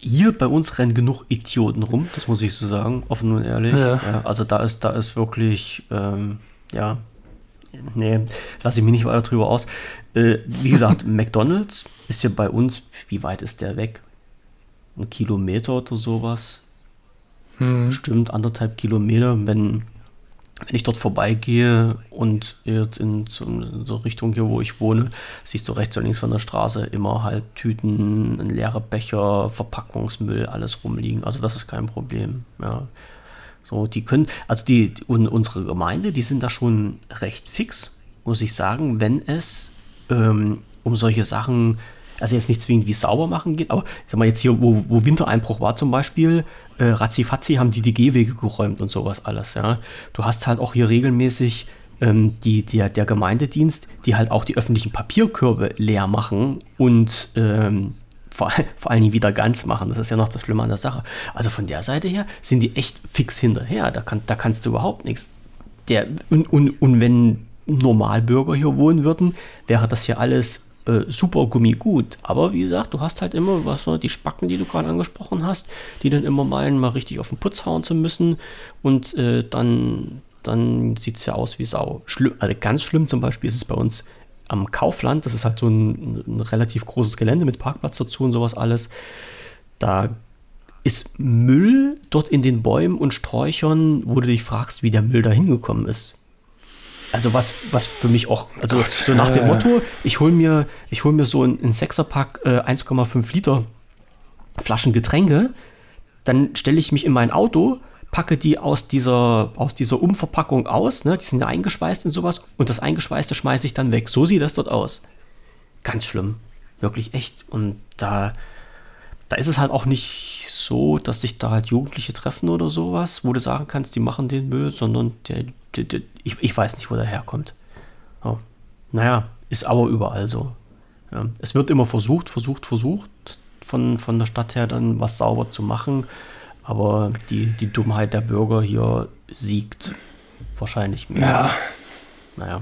hier bei uns rennen genug Idioten rum, das muss ich so sagen, offen und ehrlich. Ja. Ja, also da ist, da ist wirklich, ähm, ja, nee, lasse ich mich nicht weiter drüber aus. Äh, wie gesagt, McDonalds ist ja bei uns, wie weit ist der weg? Ein Kilometer oder sowas. Hm. Bestimmt anderthalb Kilometer, wenn wenn ich dort vorbeigehe und jetzt in so, in so, Richtung hier, wo ich wohne, siehst du rechts und links von der Straße immer halt Tüten, leere Becher, Verpackungsmüll, alles rumliegen. Also das ist kein Problem. Ja. So, die können, also die, die unsere Gemeinde, die sind da schon recht fix, muss ich sagen, wenn es ähm, um solche Sachen also jetzt nicht zwingend wie sauber machen geht, aber ich sag mal jetzt hier, wo, wo Wintereinbruch war zum Beispiel, äh, ratzifatzi haben die die Gehwege geräumt und sowas alles, ja. Du hast halt auch hier regelmäßig ähm, die, der, der Gemeindedienst, die halt auch die öffentlichen Papierkörbe leer machen und ähm, vor, vor allen Dingen wieder ganz machen. Das ist ja noch das Schlimme an der Sache. Also von der Seite her sind die echt fix hinterher. Da, kann, da kannst du überhaupt nichts. Der, und, und, und wenn Normalbürger hier wohnen würden, wäre das hier alles äh, super Gummi gut. Aber wie gesagt, du hast halt immer was, so, die Spacken, die du gerade angesprochen hast, die dann immer meinen, mal richtig auf den Putz hauen zu müssen. Und äh, dann, dann sieht es ja aus wie Sau. Schlimm, also ganz schlimm zum Beispiel ist es bei uns am Kaufland. Das ist halt so ein, ein relativ großes Gelände mit Parkplatz dazu und sowas alles. Da ist Müll dort in den Bäumen und Sträuchern, wo du dich fragst, wie der Müll da hingekommen ist. Also was, was für mich auch, also Gott, so nach dem Motto, ich hole mir, ich hol mir so ein, ein Sechserpack äh, 1,5 Liter Flaschen Getränke, dann stelle ich mich in mein Auto, packe die aus dieser, aus dieser Umverpackung aus, ne? die sind ja eingeschweißt und sowas, und das Eingeschweißte schmeiße ich dann weg. So sieht das dort aus. Ganz schlimm. Wirklich echt. Und da, da ist es halt auch nicht so, dass sich da halt Jugendliche treffen oder sowas, wo du sagen kannst, die machen den Müll, sondern der, der, der ich, ich weiß nicht, wo der herkommt. Oh. Naja, ist aber überall so. Ja. Es wird immer versucht, versucht, versucht, von, von der Stadt her dann was sauber zu machen, aber die, die Dummheit der Bürger hier siegt wahrscheinlich mehr. Ja. Naja.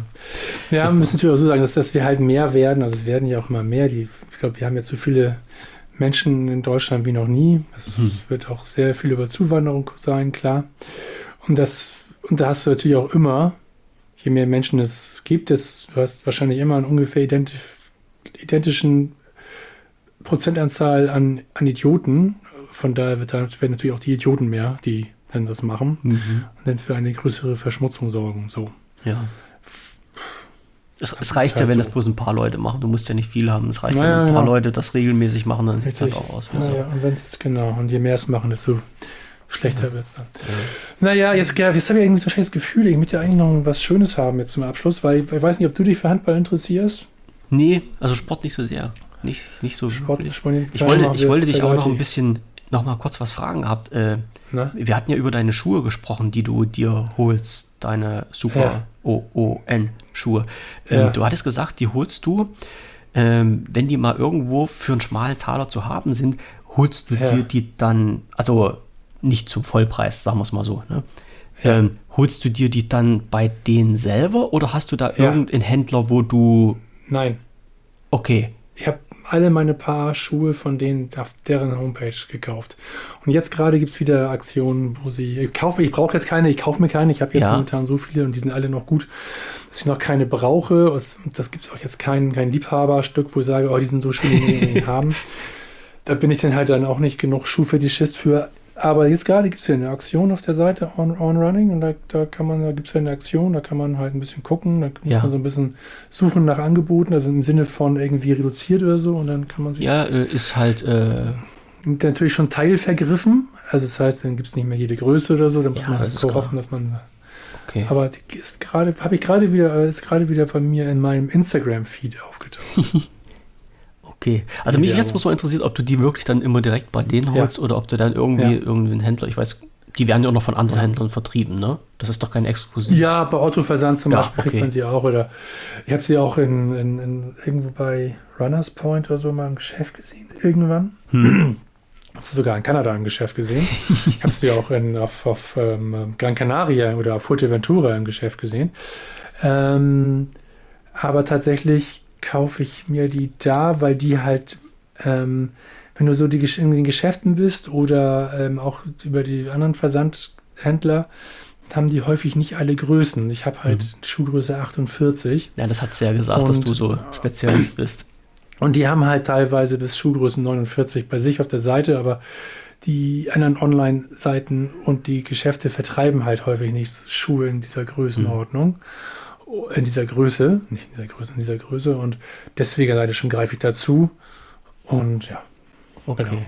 Ja, wir müssen natürlich auch so sagen, dass, dass wir halt mehr werden. Also es werden ja auch immer mehr. Die, ich glaube, wir haben jetzt so viele Menschen in Deutschland wie noch nie. Es Mhm. wird auch sehr viel über Zuwanderung sein, klar. Und das, und da hast du natürlich auch immer, je mehr Menschen es gibt, es, du hast wahrscheinlich immer einen ungefähr identif identischen Prozentanzahl an, an Idioten. Von daher wird da, werden natürlich auch die Idioten mehr, die dann das machen Mhm. und dann für eine größere Verschmutzung sorgen. So. Ja. Es, es reicht ja, halt wenn so. das bloß ein paar Leute machen. Du musst ja nicht viel haben. Es reicht, Naja, wenn ein paar genau. Leute das regelmäßig machen, dann sieht es halt auch aus. wie Ja, so. ja, und wenn es, genau, und je mehr es machen, desto schlechter wird es dann. Naja, jetzt, ja, jetzt habe ich irgendwie so ein schlechtes Gefühl. Ich möchte eigentlich noch was Schönes haben jetzt zum Abschluss, weil ich, ich weiß nicht, ob du dich für Handball interessierst. Nee, also Sport nicht so sehr. Nicht, nicht so Sport, wirklich. Sport Ich wollte, ich wollte dich auch noch ein bisschen, noch mal kurz was fragen gehabt. Äh, wir hatten ja über deine Schuhe gesprochen, die du dir holst, deine Super Ja. OON-Schuhe. Ähm, Ja. Du hattest gesagt, die holst du, ähm, wenn die mal irgendwo für einen schmalen Taler zu haben sind, holst du Ja. dir die dann, also nicht zum Vollpreis, sagen wir es mal so, ne? Ja. Ähm, holst du dir die dann bei denen selber oder hast du da Ja. irgendeinen Händler, wo du, Nein, okay, ich habe alle meine Paar Schuhe von denen auf deren Homepage gekauft. Und jetzt gerade gibt es wieder Aktionen, wo sie, ich kaufe, ich brauche jetzt keine, ich kaufe mir keine, ich habe jetzt Ja. momentan so viele und die sind alle noch gut, dass ich noch keine brauche. Und das gibt es auch jetzt kein, kein Liebhaberstück, wo ich sage, oh, die sind so schön, die ich haben. Da bin ich dann halt dann auch nicht genug Schuhfetischist für. Aber jetzt gerade gibt es wieder eine Aktion auf der Seite On, on Running und da, da kann man, da gibt es wieder eine Aktion, da kann man halt ein bisschen gucken, da muss Ja. man so ein bisschen suchen nach Angeboten, also im Sinne von irgendwie reduziert oder so und dann kann man sich ja, äh, ist halt, äh, natürlich schon teilvergriffen. Also das heißt, dann gibt es nicht mehr jede Größe oder so. Da muss Ja, man halt so hoffen, dass man. okay. Aber die ist gerade, habe ich gerade wieder, äh, ist gerade wieder bei mir in meinem Instagram-Feed aufgetaucht. Okay, also mich jetzt muss mal interessiert, ob du die wirklich dann immer direkt bei denen Ja. holst oder ob du dann irgendwie Ja. irgendwie einen Händler, ich weiß, die werden ja auch noch von anderen Ja. Händlern vertrieben, ne? Das ist doch kein Exklusiv. ja, bei Autoversand zum Ja, Beispiel kriegt okay. man sie auch. Oder ich habe sie auch in, in, in, irgendwo bei Runners Point oder so mal im Geschäft gesehen. Irgendwann. Hm. Hast du sogar in Kanada im Geschäft gesehen. ich habe sie auch in, auf, auf ähm, Gran Canaria oder auf Fuerteventura im Geschäft gesehen. Ähm, aber tatsächlich kaufe ich mir die da, weil die halt, ähm, wenn du so die, in den Geschäften bist oder ähm, auch über die anderen Versandhändler, haben die häufig nicht alle Größen. Ich habe halt Schuhgröße 48 Ja, das hat es ja gesagt, dass Und- du so Spezialist bist. und die haben halt teilweise bis Schuhgrößen 49 bei sich auf der Seite, aber die anderen Online-Seiten und die Geschäfte vertreiben halt häufig nicht Schuhe in dieser Größenordnung. In dieser Größe, nicht in dieser Größe, in dieser Größe. Und deswegen leider schon greife ich dazu. Und ja. Okay. Genau.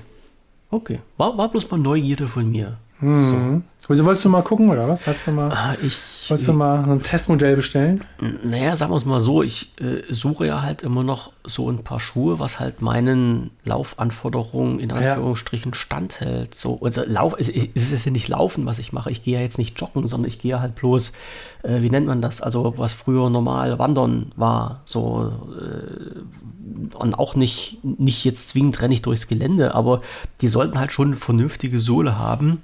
Okay. War, war bloß mal Neugierde von mir. Mhm. Wieso wolltest du mal gucken, oder was? Hast du mal, Ah, ich. wolltest du mal ein Testmodell bestellen? Naja, sagen wir es mal so, ich äh, suche ja halt immer noch so ein paar Schuhe, was halt meinen Laufanforderungen in Anführungsstrichen standhält. So, also Lauf, es, es es ist ja nicht Laufen, was ich mache. Ich gehe ja jetzt nicht joggen, sondern ich gehe halt bloß, äh, wie nennt man das? Also was früher normal Wandern war. So äh, und auch nicht, nicht jetzt zwingend renne ich durchs Gelände, aber die sollten halt schon eine vernünftige Sohle haben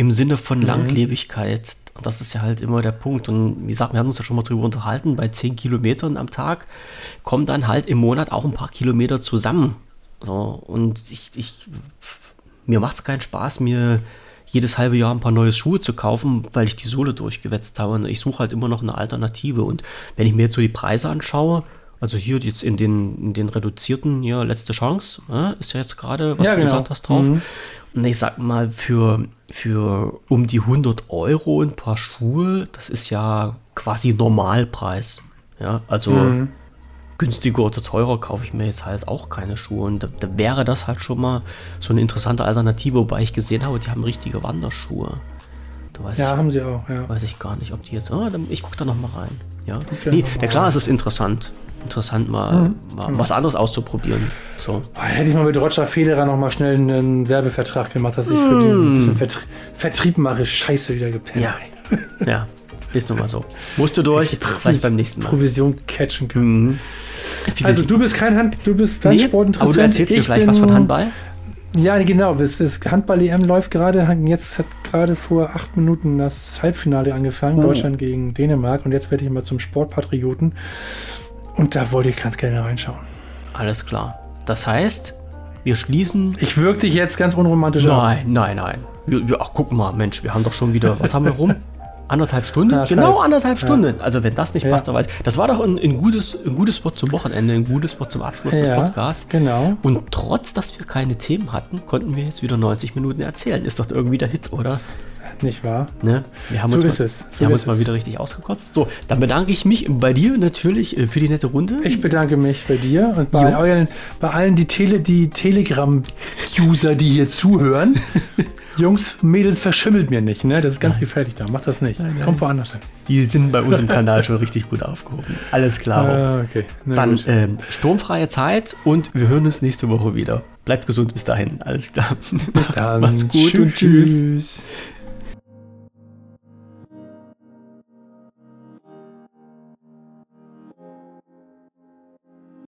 im Sinne von Langlebigkeit. Und das ist ja halt immer der Punkt. Und wie gesagt, wir haben uns ja schon mal drüber unterhalten, bei 10 Kilometern am Tag kommen dann halt im Monat auch ein paar Kilometer zusammen. So, und ich, ich, mir macht es keinen Spaß, mir jedes halbe Jahr ein paar neue Schuhe zu kaufen, weil ich die Sohle durchgewetzt habe. Und ich suche halt immer noch eine Alternative. Und wenn ich mir jetzt so die Preise anschaue, also hier jetzt in den, in den reduzierten, ja, letzte Chance, äh, ist ja jetzt gerade, was Ja, du genau. gesagt hast, drauf. Mhm. Ich sag mal, für, für um die 100 Euro ein paar Schuhe, das ist ja quasi Normalpreis. Ja, also Mhm. günstiger oder teurer kaufe ich mir jetzt halt auch keine Schuhe. Und da, da wäre das halt schon mal so eine interessante Alternative, wobei ich gesehen habe, die haben richtige Wanderschuhe. weiß Ja, ich, haben sie auch, ja. weiß ich gar nicht, ob die jetzt. Oh, dann, ich gucke da noch mal rein. Ja, ja nee, ja klar, es ist interessant. Interessant, mal, Mhm. mal was anderes auszuprobieren. So. Ah, Hätte ich mal mit Roger Federer noch mal schnell einen Werbevertrag gemacht, dass ich für die ein bisschen Vertrie Vertrieb mache. Scheiße, wieder gepennt. Ja. ja, ist nun mal so. Musst du durch, vielleicht beim nächsten Mal. Provision catchen können. Mhm. Also du bist kein Hand, du bist Nee, Handsport aber du erzählst mir Ich vielleicht was von Handball. Ja, genau. Das, das Handball-EM läuft gerade. Jetzt hat gerade vor acht Minuten das Halbfinale angefangen. Oh. Deutschland gegen Dänemark. Und jetzt werde ich mal zum Sportpatrioten. Und da wollte ich ganz gerne reinschauen. Alles klar. Das heißt, wir schließen. Ich wirke dich jetzt ganz unromantisch an. Nein, nein, nein. Wir, wir, ach, guck mal, Mensch, wir haben doch schon wieder. Was haben wir rum? Anderthalb Stunden? Anderthalb. Genau, anderthalb Ja. Stunden. Also, wenn das nicht Ja. passt, dann weiß ich. Das war doch ein, ein, gutes, ein gutes Wort zum Wochenende, ein gutes Wort zum Abschluss des Ja, Podcasts. genau. Und trotz, dass wir keine Themen hatten, konnten wir jetzt wieder 90 Minuten erzählen. Ist doch irgendwie der Hit, oder? Nicht wahr? Ne? Wir haben So uns, ist mal, es, so wir haben uns mal es. wieder richtig ausgekotzt. So, dann bedanke ich mich bei dir natürlich äh, für die nette Runde. Ich bedanke mich bei dir und bei, euren, bei allen die, Tele, die Telegram-User, die hier zuhören. Jungs, Mädels, verschimmelt mir nicht, ne? Das ist ganz gefährlich da. Macht das nicht. nein. Kommt woanders hin. Die sind bei uns im Kanal schon richtig gut aufgehoben. Alles klar. Ah, okay. Na Dann ähm, sturmfreie Zeit und wir hören uns nächste Woche wieder. Bleibt gesund bis dahin. Alles klar. Bis dann. Macht's gut und tschüss. tschüss.